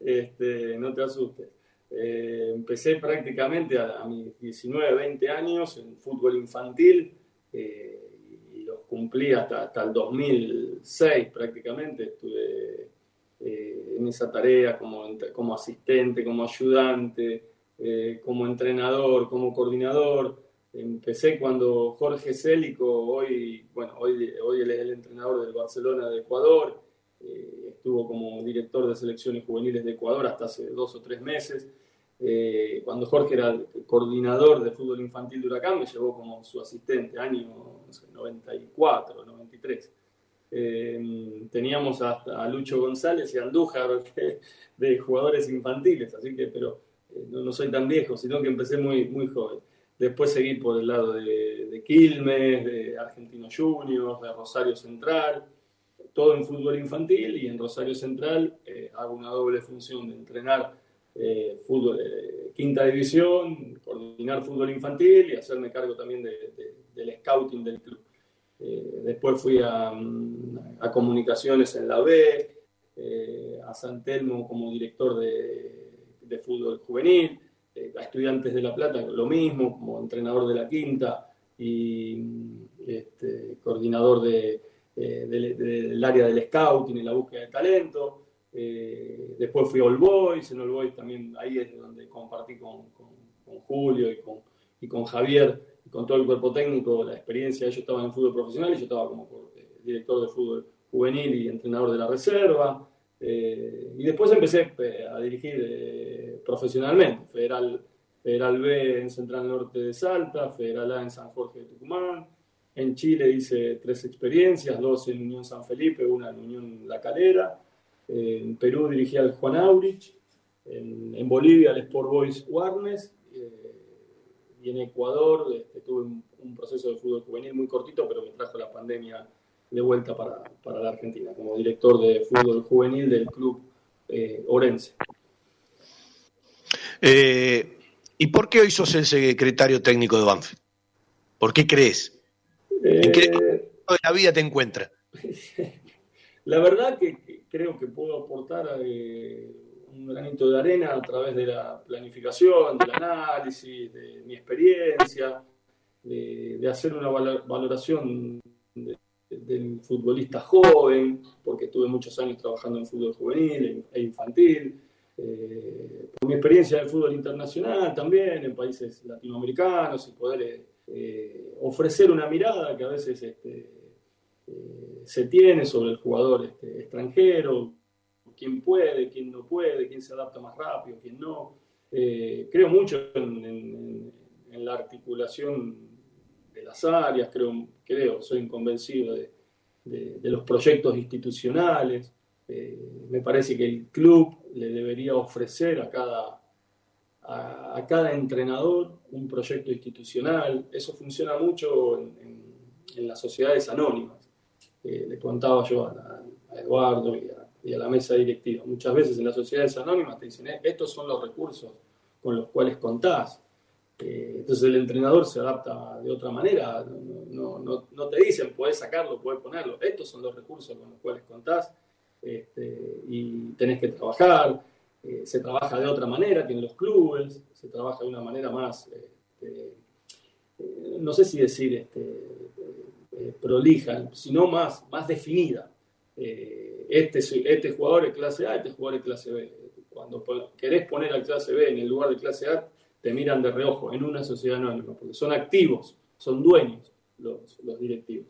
Este, no te asustes. Eh, empecé prácticamente a, mis 19, 20 años en fútbol infantil eh, y los cumplí hasta, el 2006 prácticamente, estuve eh, en esa tarea como, como asistente, como ayudante, como entrenador, como coordinador. Empecé cuando Jorge Célico, hoy, bueno, hoy, hoy él es el entrenador del Barcelona de Ecuador, eh, estuvo como director de selecciones juveniles de Ecuador hasta hace dos o tres meses. cuando Jorge era coordinador de fútbol infantil de Huracán, me llevó como su asistente, año 94, 93. Eh, teníamos a, Lucho González y Andújar de, jugadores infantiles, así que, pero eh, no, soy tan viejo, sino que empecé muy, muy joven. Después seguí por el lado de, Quilmes, de Argentino Juniors, de Rosario Central, todo en fútbol infantil y en Rosario Central eh, hago una doble función de entrenar fútbol, quinta división, coordinar fútbol infantil y hacerme cargo también del scouting del club. Eh, después fui a, mm, a, comunicaciones en la B, eh, a San Telmo como director de, fútbol juvenil, eh, a Estudiantes de La Plata lo mismo, como entrenador de la quinta y mm, este, coordinador de, del área del scouting y la búsqueda de talento. después fui a All Boys, en All Boys también ahí es donde compartí con, con, con Julio y con, y con Javier con todo el cuerpo técnico, la experiencia, ellos estaban en fútbol profesional y yo estaba como eh, director de fútbol juvenil y entrenador de la reserva. Eh, y después empecé eh, a dirigir profesionalmente, Federal, Federal B en Central Norte de Salta, Federal A en San Jorge de Tucumán. En Chile hice tres experiencias, dos en Unión San Felipe, una en Unión La Calera. En Perú dirigí al Juan Aurich. En, Bolivia al Sport Boys Warnes y en Ecuador este, tuve un, proceso de fútbol juvenil muy cortito, pero me trajo la pandemia de vuelta para, para la Argentina, como director de fútbol juvenil del club eh, Orense.
Eh, ¿Y por qué hoy sos el secretario técnico de Banfield? ¿Por qué crees? ¿En qué de eh, la vida te encuentra?
La verdad que creo que puedo aportar eh, un granito de arena a través de la planificación, del análisis, de mi experiencia, de, hacer una valoración del futbolista joven, porque tuve muchos años trabajando en fútbol juvenil e infantil, eh, por mi experiencia en el fútbol internacional también, en países latinoamericanos, y poder eh, ofrecer una mirada que a veces este, eh, se tiene sobre el jugador este, extranjero, quién puede, quién no puede, quién se adapta más rápido, quién no. Creo mucho en, la articulación de las áreas, creo, creo soy convencido de, los proyectos institucionales. Me parece que el club le debería ofrecer a cada, a, cada entrenador un proyecto institucional. Eso funciona mucho en, las sociedades anónimas. Eh, le contaba yo a, a Eduardo y a, y a la mesa directiva. Muchas veces en las sociedades anónimas te dicen, eh, estos son los recursos con los cuales contás. Eh, entonces el entrenador se adapta de otra manera, no, no, no, te dicen, puedes sacarlo, puedes ponerlo, estos son los recursos con los cuales contás este, y tenés que trabajar. Eh, se trabaja de otra manera que los clubes, se trabaja de una manera más, este, no sé si decir este, prolija, sino más, más definida este, este jugador es clase A, este jugador es clase B. Cuando querés poner al clase B en el lugar de clase A, te miran de reojo en una sociedad anónima, porque son activos, son dueños los, directivos.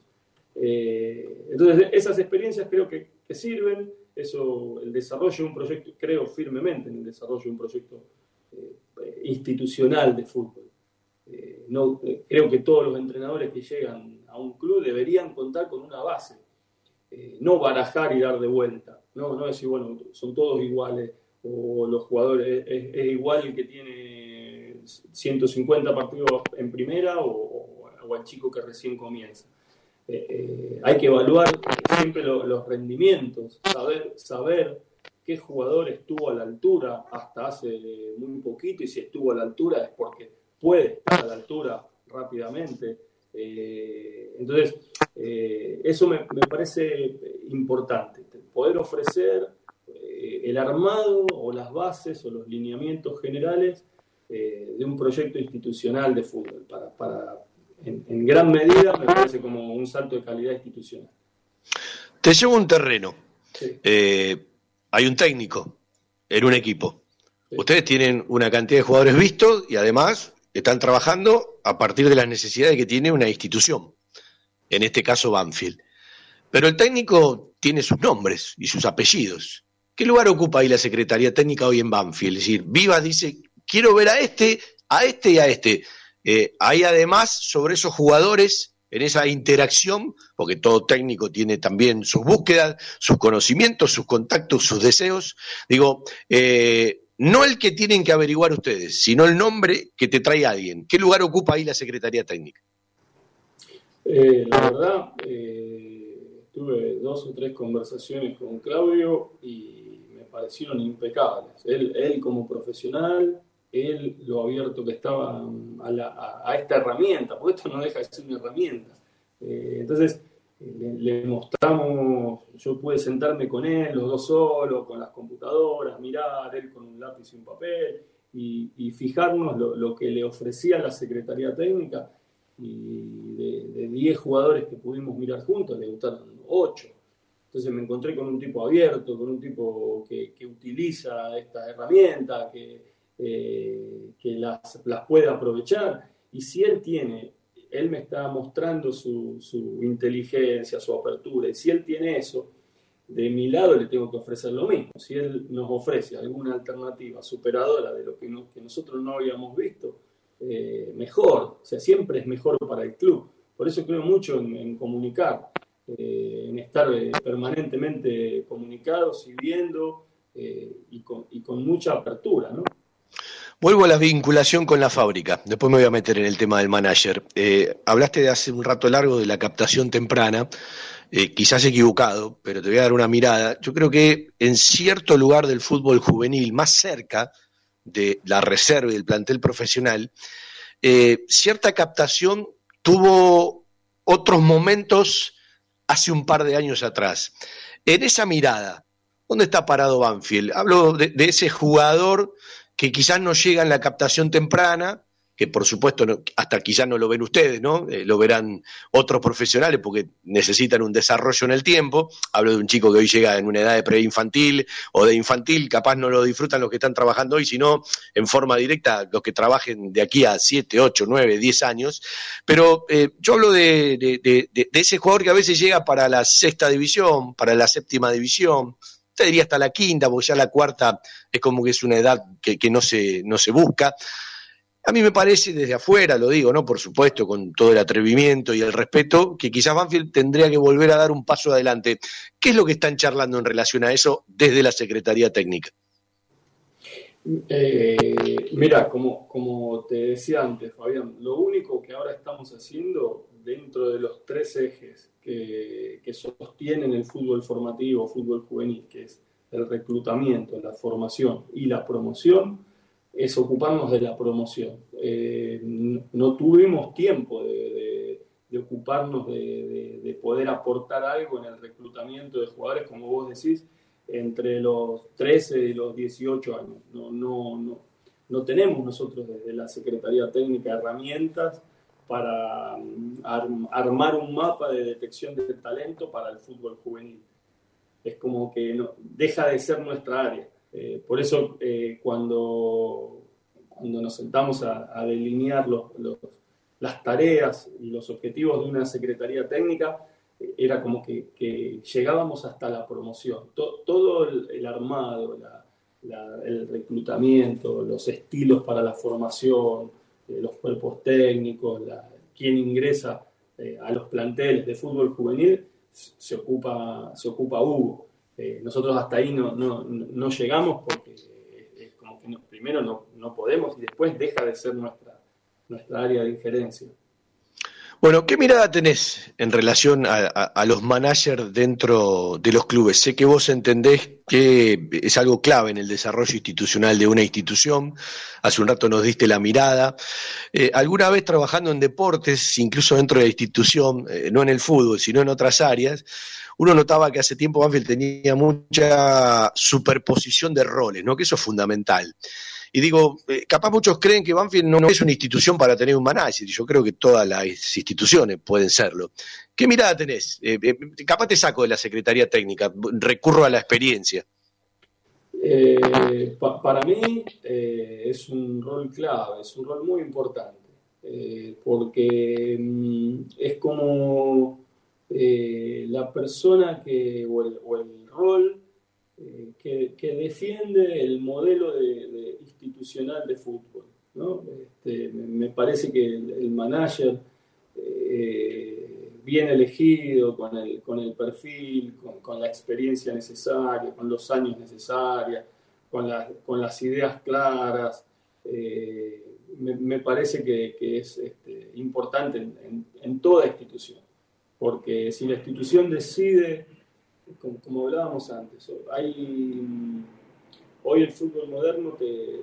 Eh, entonces, esas experiencias creo que, sirven, eso, el desarrollo de un proyecto, creo firmemente en el desarrollo de un proyecto eh, institucional de fútbol. Eh, no, creo que todos los entrenadores que llegan a un club deberían contar con una base eh, no barajar y dar de vuelta, no, no decir, bueno, son todos iguales, o los jugadores, es, igual el que tiene 150 partidos en primera o, o el chico que recién comienza. Eh, eh, hay que evaluar siempre los rendimientos, saber, saber qué jugador estuvo a la altura hasta hace muy poquito y si estuvo a la altura es porque puede estar a la altura rápidamente. entonces, eh, eso me, parece importante, poder ofrecer eh, el armado o las bases o los lineamientos generales eh, de un proyecto institucional de fútbol para, en, gran medida me parece como un salto de calidad institucional.
Te llevo un terreno. Eh, hay un técnico en un equipo. Ustedes tienen una cantidad de jugadores vistos y además están trabajando a partir de las necesidades que tiene una institución, en este caso Banfield. Pero el técnico tiene sus nombres y sus apellidos. ¿Qué lugar ocupa ahí la Secretaría Técnica hoy en Banfield? Es decir, Viva dice, quiero ver a este, a este y a este. Eh, hay además sobre esos jugadores, en esa interacción, porque todo técnico tiene también sus búsquedas, sus conocimientos, sus contactos, sus deseos. Digo, eh, no el que tienen que averiguar ustedes, sino el nombre que te trae alguien. ¿Qué lugar ocupa ahí la Secretaría Técnica?
Eh, la verdad, tuve dos o tres conversaciones con Claudio y me parecieron impecables. Él, él como profesional, él lo abierto que estaba a, esta herramienta, porque esto no deja de ser una herramienta. Eh, entonces, le, mostramos, yo pude sentarme con él, los dos solos, con las computadoras, mirar, él con un lápiz y un papel, y, fijarnos lo, que le ofrecía la Secretaría Técnica, y de 10 jugadores que pudimos mirar juntos, le gustaron 8. Entonces me encontré con un tipo abierto, con un tipo que, utiliza esta herramienta, que, eh, que las, puede aprovechar, y si él tiene él me está mostrando su, inteligencia, su apertura, y si él tiene eso, de mi lado le tengo que ofrecer lo mismo. Si él nos ofrece alguna alternativa superadora de lo que, nosotros no habíamos visto, eh, mejor, o sea, siempre es mejor para el club. Por eso creo mucho en, comunicar, eh, en estar permanentemente comunicados y viendo y con, y, con, mucha apertura, ¿no?
Vuelvo a la vinculación con la fábrica, después me voy a meter en el tema del manager. Eh, hablaste de hace un rato largo de la captación temprana, eh, quizás equivocado, pero te voy a dar una mirada. Yo creo que en cierto lugar del fútbol juvenil, más cerca de la reserva y del plantel profesional, eh, cierta captación tuvo otros momentos hace un par de años atrás. En esa mirada, ¿dónde está parado Banfield? Hablo de ese jugador que quizás no llega en la captación temprana, que por supuesto hasta quizás no lo ven ustedes, ¿no? Eh, lo verán otros profesionales porque necesitan un desarrollo en el tiempo. Hablo de un chico que hoy llega en una edad de preinfantil o de infantil, capaz no lo disfrutan los que están trabajando hoy, sino en forma directa los que trabajen de aquí a 7, 8, 9, 10 años. Pero eh, yo hablo de, de ese jugador que a veces llega para la sexta división, para la séptima división, te diría hasta la quinta, porque ya la cuarta es como que es una edad que, no, se, no se busca. A mí me parece desde afuera, lo digo, ¿no? Por supuesto, con todo el atrevimiento y el respeto, que quizás Banfield tendría que volver a dar un paso adelante. ¿Qué es lo que están charlando en relación a eso desde la Secretaría Técnica?
Eh, mira, como, como te decía antes, Fabián, lo único que ahora estamos haciendo dentro de los tres ejes que, sostienen el fútbol formativo, fútbol juvenil, que es el reclutamiento, la formación y la promoción, es ocuparnos de la promoción. Eh, no tuvimos tiempo de, ocuparnos de, poder aportar algo en el reclutamiento de jugadores, como vos decís, entre los 13 y los 18 años. No, no, no, no tenemos nosotros desde la Secretaría Técnica herramientas para mm, armar un mapa de detección de talento para el fútbol juvenil. Es como que deja de ser nuestra área. Eh, por eso eh, cuando, cuando nos sentamos a, delinear los, las tareas y los objetivos de una secretaría técnica, eh, era como que, llegábamos hasta la promoción. todo el, armado, el reclutamiento, los estilos para la formación, los cuerpos técnicos, la, quien ingresa eh, a los planteles de fútbol juvenil, se ocupa, se ocupa Hugo. Eh, nosotros hasta ahí no, no, no llegamos porque es como que primero no, no podemos y después deja de ser nuestra, nuestra área de injerencia.
Bueno, ¿qué mirada tenés en relación a, los managers dentro de los clubes? Sé que vos entendés que es algo clave en el desarrollo institucional de una institución. Hace un rato nos diste la mirada. Eh, alguna vez trabajando en deportes, incluso dentro de la institución, eh, no en el fútbol, sino en otras áreas, uno notaba que hace tiempo Banfield tenía mucha superposición de roles, ¿no? Que eso es fundamental. Y digo, eh, capaz muchos creen que Banfield no, es una institución para tener un manager, y yo creo que todas las instituciones pueden serlo. ¿Qué mirada tenés? Eh, eh, capaz te saco de la Secretaría Técnica, recurro a la experiencia.
para mí es un rol clave, es un rol muy importante, porque mm, es como la persona que, o el rol eh, que, defiende el modelo de, institucional de fútbol. Este, me parece que el, manager eh, bien elegido, con el, con el perfil, con, la experiencia necesaria, con los años necesarios, con, con las ideas claras, eh, me, parece que, es este, importante en toda institución. Porque si la institución decide como, hablábamos antes, hoy el fútbol moderno te,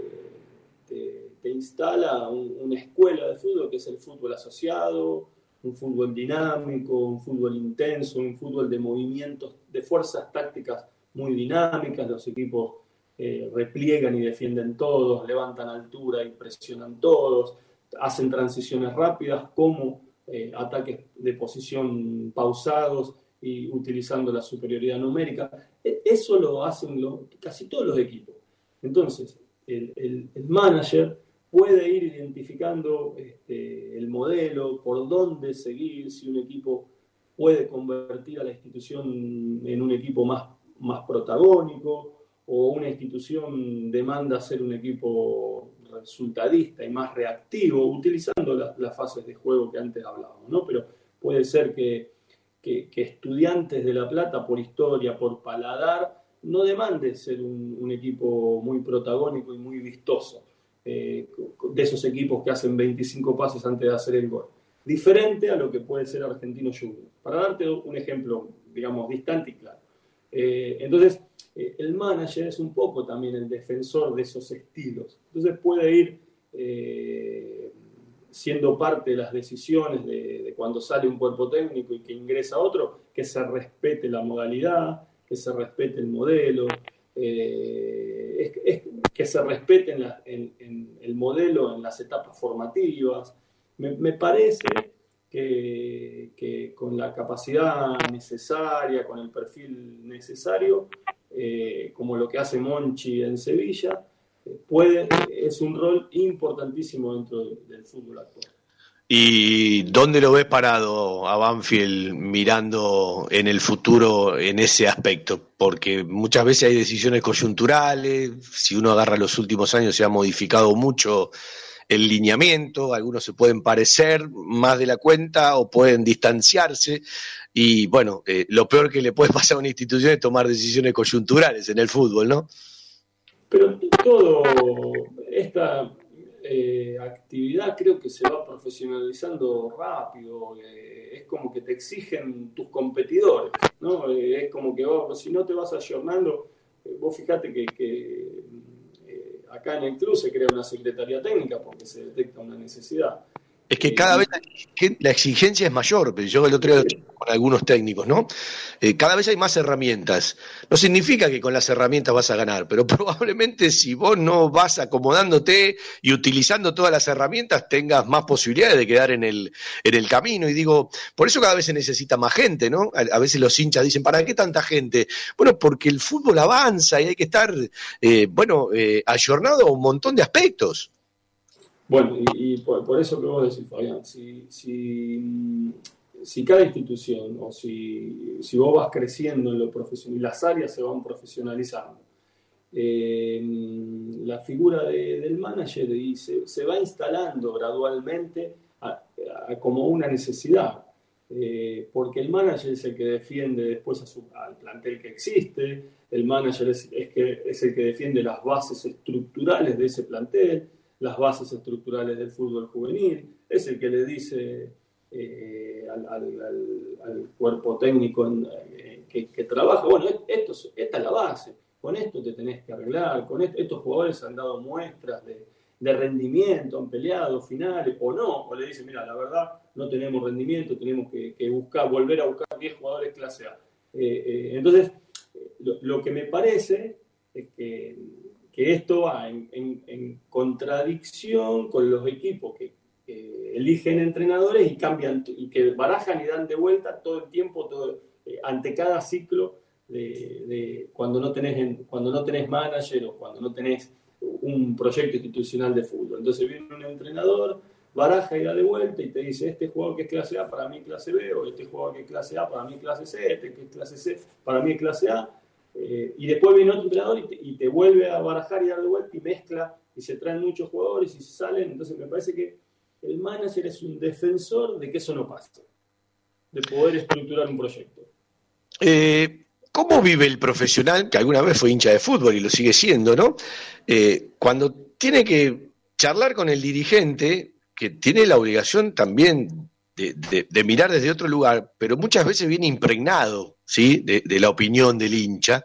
te, instala una escuela de fútbol que es el fútbol asociado, un fútbol dinámico, un fútbol intenso, un fútbol de movimientos, de fuerzas tácticas muy dinámicas, los equipos eh, repliegan y defienden todos, levantan altura y presionan todos, hacen transiciones rápidas como eh, ataques de posición pausados y utilizando la superioridad numérica. E, eso lo hacen casi todos los equipos. Entonces, el, manager puede ir identificando este, el modelo, por dónde seguir, si un equipo puede convertir a la institución en un equipo más, más protagónico o una institución demanda ser un equipo resultadista y más reactivo, utilizando las fases de juego que antes hablábamos, ¿no? Pero puede ser que que, estudiantes de La Plata, por historia, por paladar, no demande ser un, equipo muy protagónico y muy vistoso, eh, de esos equipos que hacen 25 pases antes de hacer el gol. Diferente a lo que puede ser Argentino Junior. Para darte un ejemplo, digamos, distante y claro. Eh, entonces, eh, el manager es un poco también el defensor de esos estilos. Entonces puede ir siendo parte de las decisiones de, cuando sale un cuerpo técnico y que ingresa otro, que se respete la modalidad, que se respete el modelo, eh, que se respete en, el modelo en las etapas formativas. Me, parece que, con la capacidad necesaria, con el perfil necesario, eh, como lo que hace Monchi en Sevilla, puede, es un rol importantísimo dentro del, fútbol actual.
¿Y dónde lo ves parado a Banfield mirando en el futuro en ese aspecto? Porque muchas veces hay decisiones coyunturales, si uno agarra los últimos años se ha modificado mucho el lineamiento, algunos se pueden parecer más de la cuenta o pueden distanciarse y bueno, eh, lo peor que le puede pasar a una institución es tomar decisiones coyunturales en el fútbol, ¿no?
Pero todo esta eh, actividad creo que se va profesionalizando rápido. Eh, es como que te exigen tus competidores, ¿no? Eh, es como que vos, si no te vas ayornando, vos fíjate que, acá en el club se crea una secretaría técnica porque se detecta una necesidad.
Es que cada vez la exigencia es mayor, pero yo el otro día con algunos técnicos, ¿no? Eh, cada vez hay más herramientas. No significa que con las herramientas vas a ganar, pero probablemente si vos no vas acomodándote y utilizando todas las herramientas, tengas más posibilidades de quedar en el, en el camino. Y digo, por eso cada vez se necesita más gente, ¿no? A, veces los hinchas dicen, ¿para qué tanta gente? Bueno, porque el fútbol avanza y hay que estar, eh, bueno, eh, ayornado a un montón de aspectos.
Bueno, y, por, eso que vos decís, Fabián, si, si, cada institución o si, si, vos vas creciendo en lo profesional y las áreas se van profesionalizando, eh, la figura del manager se, va instalando gradualmente como una necesidad. Eh, porque el manager es el que defiende después a su, al plantel que existe, el manager es, que, es el que defiende las bases estructurales de ese plantel, las bases estructurales del fútbol juvenil, es el que le dice eh, al, cuerpo técnico eh, que, trabaja, bueno, esto, esta es la base, con esto te tenés que arreglar, con estos jugadores han dado muestras de, rendimiento, han peleado finales o no, o le dice, mira, la verdad no tenemos rendimiento, tenemos que, buscar, volver a buscar 10 jugadores clase A. Eh, entonces, lo, que me parece es que esto va en, contradicción con los equipos que, eligen entrenadores y cambian y que barajan y dan de vuelta todo el tiempo, todo, eh, ante cada ciclo de, cuando no tenés cuando no tenés manager o cuando no tenés un proyecto institucional de fútbol. Entonces viene un entrenador, baraja y da de vuelta y te dice, este jugador que es clase A para mí clase B, o este jugador que es clase A para mí clase C, este que es clase C para mí clase A, eh, y después viene otro entrenador y te, vuelve a barajar y dar de vuelta y mezcla y se traen muchos jugadores y se salen. Entonces me parece que el manager es un defensor de que eso no pase, de poder estructurar un proyecto.
Eh, ¿Cómo vive el profesional, que alguna vez fue hincha de fútbol y lo sigue siendo, ¿no? Eh, cuando tiene que charlar con el dirigente, que tiene la obligación también de, mirar desde otro lugar, pero muchas veces viene impregnado ¿sí? de, la opinión del hincha.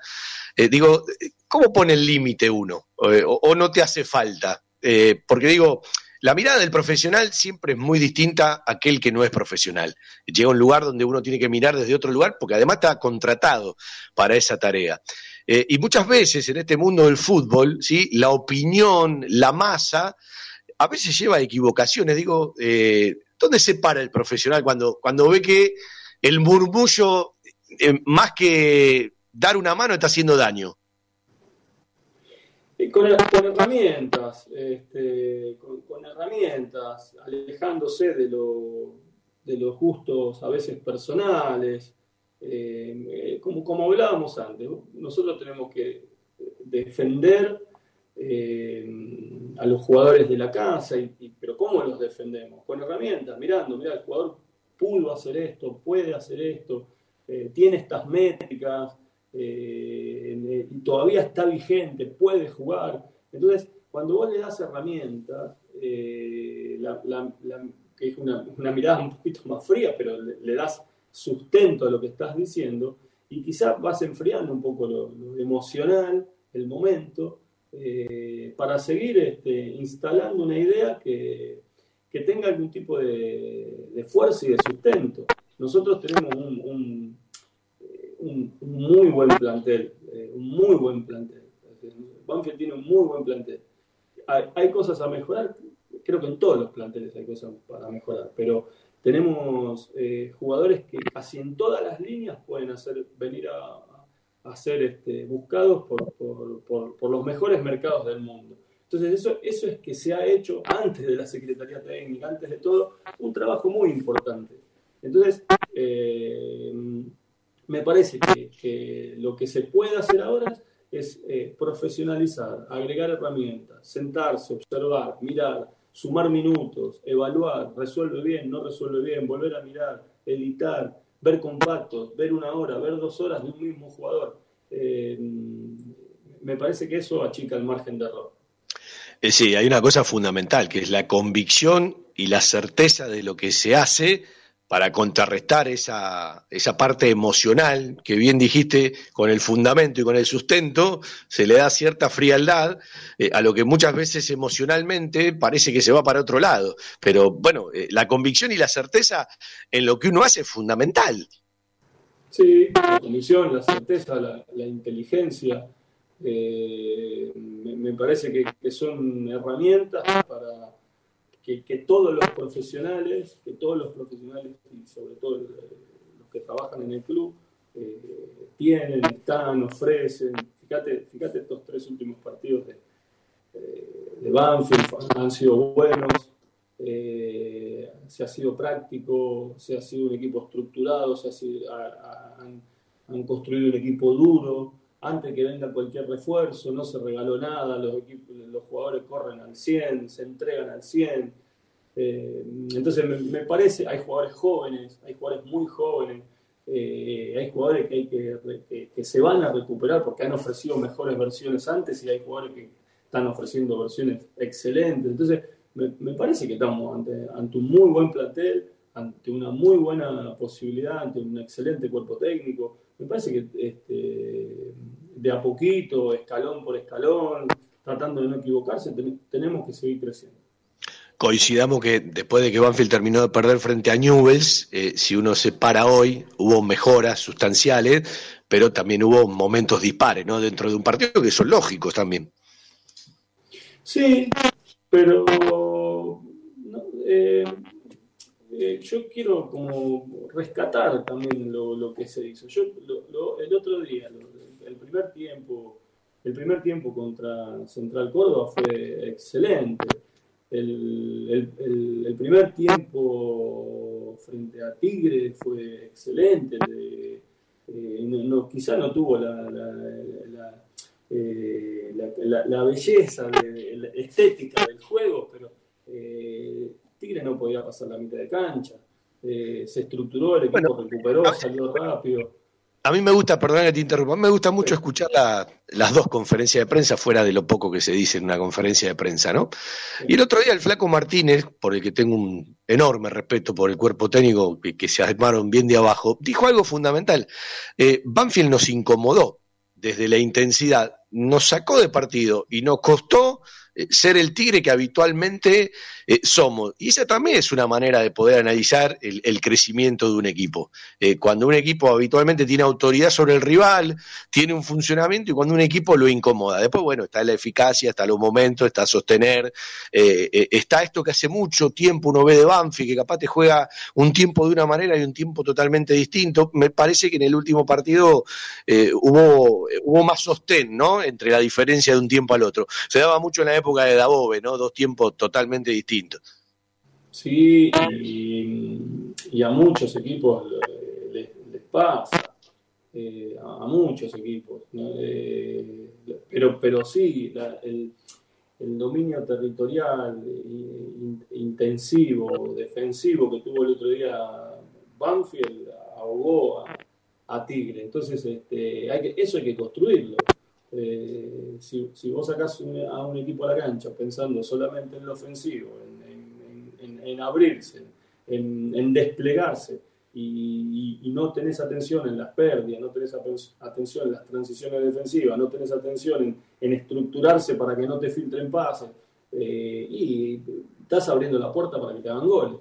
Eh, digo, ¿cómo pone el límite uno? Eh, o, no te hace falta? Eh, porque digo, la mirada del profesional siempre es muy distinta a aquel que no es profesional. Llega a un lugar donde uno tiene que mirar desde otro lugar porque además está contratado para esa tarea. y muchas veces en este mundo del fútbol, ¿sí? la opinión, la masa, a veces lleva a equivocaciones. Digo, ¿Dónde se para el profesional cuando, cuando ve que el murmullo, eh, más que dar una mano, está haciendo daño?
Con, herramientas, este, con, herramientas, alejándose de, de los gustos a veces personales, eh, como, como hablábamos antes, nosotros tenemos que defender eh, a los jugadores de la casa, y, pero ¿cómo los defendemos? Con herramientas, mirando, mira, el jugador pudo hacer esto, puede hacer esto, eh, tiene estas métricas, eh, y todavía está vigente, puede jugar. Entonces, cuando vos le das herramientas, que es una, mirada un poquito más fría, pero le, das sustento a lo que estás diciendo, y quizás vas enfriando un poco lo emocional, el momento, eh, para seguir este, instalando una idea que, tenga algún tipo de, fuerza y de sustento. Nosotros tenemos un, un, muy buen plantel, eh, un muy buen plantel. Banfield tiene un muy buen plantel. Hay, cosas a mejorar, creo que en todos los planteles hay cosas para mejorar, pero tenemos eh, jugadores que casi en todas las líneas pueden hacer venir a, a ser este, buscados por, los mejores mercados del mundo. Entonces, eso, eso es que se ha hecho antes de la Secretaría Técnica, antes de todo, un trabajo muy importante. Entonces, eh, me parece que, lo que se puede hacer ahora es eh, profesionalizar, agregar herramientas, sentarse, observar, mirar, sumar minutos, evaluar, resuelve bien, no resuelve bien, volver a mirar, editar, ver compactos, ver una hora, ver dos horas de un mismo jugador. Eh, me parece que eso achica el margen de error.
Sí, hay una cosa fundamental, que es la convicción y la certeza de lo que se hace para contrarrestar esa, esa parte emocional que bien dijiste con el fundamento y con el sustento, se le da cierta frialdad eh, a lo que muchas veces emocionalmente parece que se va para otro lado. Pero bueno, eh, la convicción y la certeza en lo que uno hace es fundamental.
Sí, la convicción, la certeza, la, inteligencia, eh, me, parece que son herramientas para que, todos los profesionales, que todos los profesionales y sobre todo los que trabajan en el club, eh, tienen, están, ofrecen. Fíjate, fíjate estos tres últimos partidos de, de Banfield, han sido buenos, eh, se ha sido práctico, se ha sido un equipo estructurado, se ha han, han, construido un equipo duro. Antes que venga cualquier refuerzo, no se regaló nada, los, equipos, los jugadores corren al 100, se entregan al 100. Eh, entonces me, parece, hay jugadores jóvenes, hay jugadores muy jóvenes, eh, hay jugadores que, hay que, que, se van a recuperar porque han ofrecido mejores versiones antes y hay jugadores que están ofreciendo versiones excelentes. Entonces me, parece que estamos ante, ante un muy buen plantel, ante una muy buena posibilidad, ante un excelente cuerpo técnico me parece que este, de a poquito, escalón por escalón, tratando de no equivocarse, tenemos que seguir creciendo.
Coincidamos que después de que Banfield terminó de perder frente a Newells, eh, si uno se para hoy, hubo mejoras sustanciales, pero también hubo momentos dispares ¿no? dentro de un partido que son lógicos también.
Sí, pero eh, eh, yo quiero como rescatar también lo, que se hizo. Yo el otro día, el primer tiempo, el primer tiempo contra Central Córdoba fue excelente. El, primer tiempo frente a Tigre fue excelente. Eh, no, quizá no tuvo la, la, belleza estética del juego, pero Tigre no podía pasar la mitad de cancha. Eh, se estructuró, el equipo recuperó, salió rápido.
A mí me gusta, perdón que te interrumpa, me gusta mucho escuchar las dos conferencias de prensa fuera de lo poco que se dice en una conferencia de prensa, ¿no? Y el otro día el flaco Martínez, por el que tengo un enorme respeto por el cuerpo técnico, que, se armaron bien de abajo, dijo algo fundamental. Eh, Banfield nos incomodó desde la intensidad, nos sacó de partido y nos costó eh, ser el tigre que habitualmente eh, somos. Y esa también es una manera de poder analizar el, crecimiento de un equipo. Eh, cuando un equipo habitualmente tiene autoridad sobre el rival, tiene un funcionamiento y cuando un equipo lo incomoda. Después, bueno, está la eficacia, está los momentos, está sostener, está esto que hace mucho tiempo uno ve de Banfi, que capaz te juega un tiempo de una manera y un tiempo totalmente distinto. Me parece que en el último partido hubo, hubo más sostén, ¿no? Entre la diferencia de un tiempo al otro. Se daba mucho en la época de Dabove, ¿no? Dos tiempos totalmente distintos.
Sí, y, a muchos equipos les, pasa, eh, a, muchos equipos. Eh, pero, pero sí, el, dominio territorial intensivo, defensivo que tuvo el otro día Banfield ahogó a, Tigre. Entonces, este, hay que, eso hay que construirlo. Eh, si, vos sacás a un equipo a la cancha pensando solamente en lo ofensivo, en, abrirse, en, desplegarse, y, no tenés atención en las pérdidas, no tenés atención en las transiciones defensivas, no tenés atención en, estructurarse para que no te filtren pases, eh, y estás abriendo la puerta para que te hagan goles.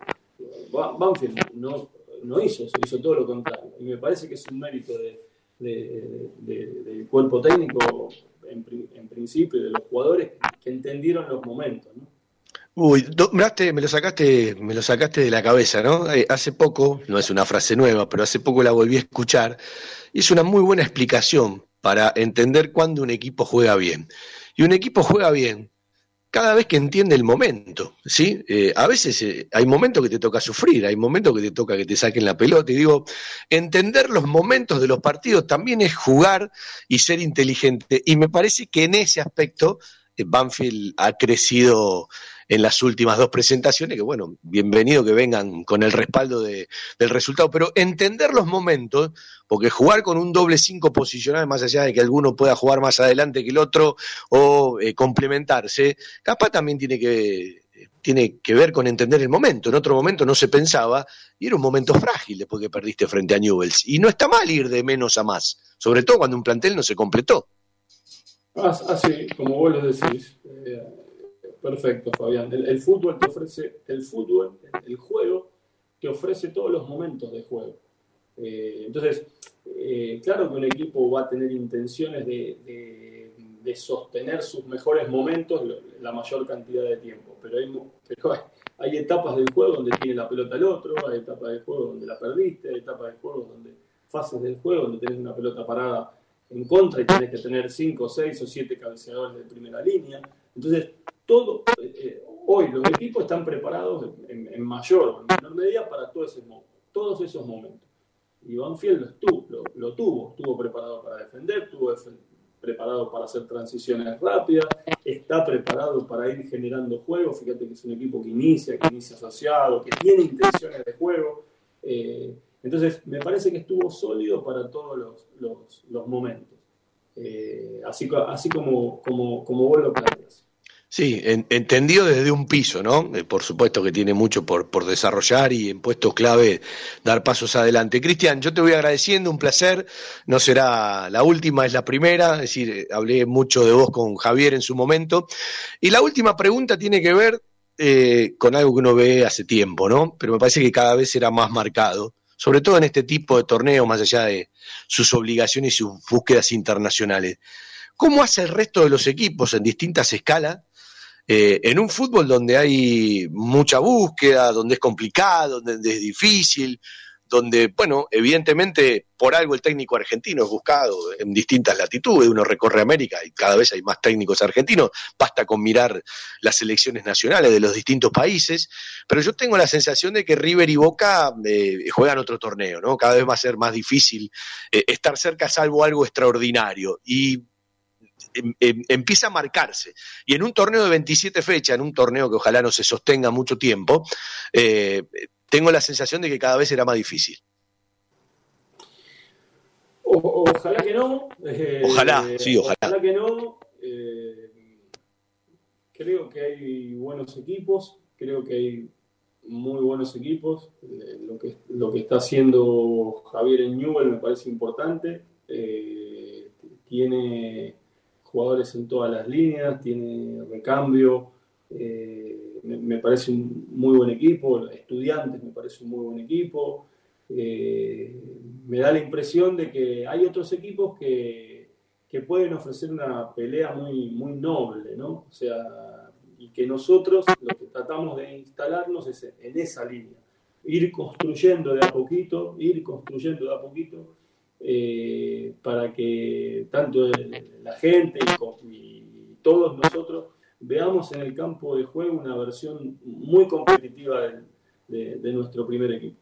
Banfield no, no hizo eso, hizo todo lo contrario. Y me parece que es un mérito de, de, del cuerpo técnico, en, principio, de los jugadores que entendieron los momentos. ¿no?
Uy, me lo sacaste, me lo sacaste de la cabeza, ¿no? Eh, hace poco, no es una frase nueva, pero hace poco la volví a escuchar, y es una muy buena explicación para entender cuándo un equipo juega bien. Y un equipo juega bien cada vez que entiende el momento, ¿sí? Eh, a veces eh, hay momentos que te toca sufrir, hay momentos que te toca que te saquen la pelota, y digo, entender los momentos de los partidos también es jugar y ser inteligente, y me parece que en ese aspecto Banfield ha crecido en las últimas dos presentaciones, que bueno, bienvenido que vengan con el respaldo de, del resultado, pero entender los momentos, porque jugar con un doble cinco posicional, más allá de que alguno pueda jugar más adelante que el otro o eh, complementarse, capaz también tiene que, tiene que ver con entender el momento. En otro momento no se pensaba y era un momento frágil después que perdiste frente a Newells. Y no está mal ir de menos a más, sobre todo cuando un plantel no se completó.
Así, como vos lo decís, eh, Perfecto, Fabián. El, fútbol te ofrece, el fútbol, el juego, te ofrece todos los momentos de juego. Eh, entonces, eh, claro que un equipo va a tener intenciones de, sostener sus mejores momentos la mayor cantidad de tiempo, pero hay, etapas del juego donde tiene la pelota el otro, hay etapas del juego donde la perdiste, hay etapas del juego donde fases del juego donde tenés una pelota parada en contra y tienes que tener 5, 6 o 7 cabeceadores de primera línea. Entonces, todo, eh, hoy los equipos están preparados en, mayor o en menor medida para todos esos momentos. Y Banfield lo, estuvo, lo, tuvo, estuvo preparado para defender, estuvo preparado para hacer transiciones rápidas, está preparado para ir generando juego. Fíjate que es un equipo que inicia, que inicia asociado, que tiene intenciones de juego. Eh, entonces, me parece que estuvo sólido para todos los, momentos. Eh, así, como, como, como vos lo.
Sí, entendido desde un piso, ¿no? Eh, por supuesto que tiene mucho por, por, desarrollar y en puestos clave dar pasos adelante. Cristian, yo te voy agradeciendo, un placer. No será la última, es la primera. Es decir, eh, hablé mucho de vos con Javier en su momento. Y la última pregunta tiene que ver eh, con algo que uno ve hace tiempo, ¿no? Pero me parece que cada vez será más marcado, sobre todo en este tipo de torneos, más allá de sus obligaciones y sus búsquedas internacionales. ¿Cómo hace el resto de los equipos en distintas escalas? Eh, en un fútbol donde hay mucha búsqueda, donde es complicado, donde es difícil, donde, bueno, evidentemente por algo el técnico argentino es buscado en distintas latitudes, uno recorre América y cada vez hay más técnicos argentinos, basta con mirar las selecciones nacionales de los distintos países, pero yo tengo la sensación de que River y Boca eh, juegan otro torneo, ¿no? Cada vez va a ser más difícil eh, estar cerca salvo algo extraordinario y em, em, empieza a marcarse. Y en un torneo de 27 fechas, en un torneo que ojalá no se sostenga mucho tiempo, eh, tengo la sensación de que cada vez será más difícil.
ojalá que no.
Eh, ojalá, sí, ojalá.
Ojalá que no. Eh, creo que hay buenos equipos, creo que hay muy buenos equipos. Eh, lo, que, lo que está haciendo Javier en Newell me parece importante. tiene jugadores en todas las líneas, tiene recambio me, parece un muy buen equipo, estudiantes me parece un muy buen equipo. Eh, me da la impresión de que hay otros equipos que, que, pueden ofrecer una pelea muy, muy noble, ¿no? O sea, y que nosotros lo que tratamos de instalarnos es en esa línea, ir construyendo de a poquito, ir construyendo de a poquito, eh, para que tanto la gente y todos nosotros veamos en el campo de juego una versión muy competitiva de, nuestro primer equipo.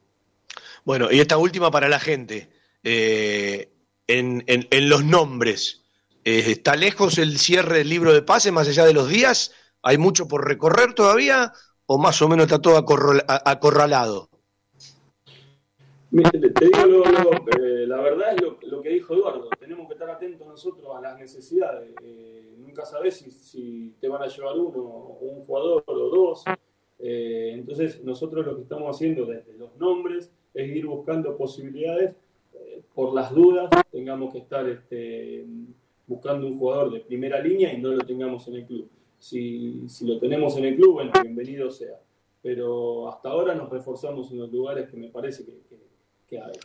Bueno, y esta última para la gente. Eh, en, los nombres, eh, ¿está lejos el cierre del libro de pase más allá de los días? ¿Hay mucho por recorrer todavía? ¿O más o menos está todo acorralado?
Te digo eh, la verdad es lo, que dijo Eduardo, tenemos que estar atentos nosotros a las necesidades nunca sabes si, te van a llevar uno, un jugador o dos. Eh, entonces, nosotros lo que estamos haciendo desde los nombres es ir buscando posibilidades. Eh, por las dudas, tengamos que estar este, buscando un jugador de primera línea y no lo tengamos en el club. Si, lo tenemos en el club, bueno, bienvenido sea. Pero hasta ahora nos reforzamos en los lugares que me parece que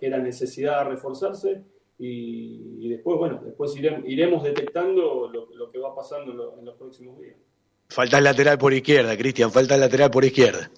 era necesidad de reforzarse y, después, bueno, después iremos, detectando lo, que va pasando en, los próximos días.
Falta el lateral por izquierda, Cristian, falta el lateral por izquierda.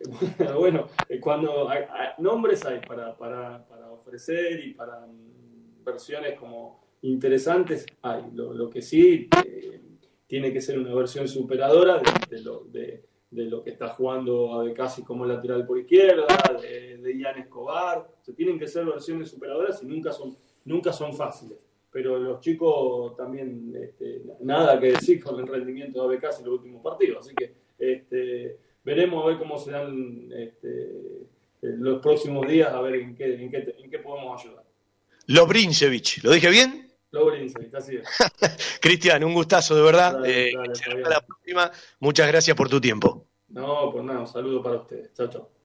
bueno, eh, cuando hay, nombres hay para, para, ofrecer y para mm, versiones como interesantes, hay. Lo, que sí eh, tiene que ser una versión superadora de, lo, de, lo que está jugando a casi como lateral por izquierda, de, de Ian Escobar. se tienen que ser versiones superadoras y nunca son nunca son fáciles. Pero los chicos también, este, nada que decir con el rendimiento de ABK en los últimos partidos. Así que este, veremos a ver cómo serán este, los próximos días, a ver en qué, en qué, en qué podemos ayudar.
Lobrinsevich, ¿lo dije bien?
Lobrinsevich, así es.
Cristian, un gustazo, de verdad. Eh, la próxima. Muchas gracias por tu tiempo.
No, pues nada, un saludo para ustedes. Chao, chao.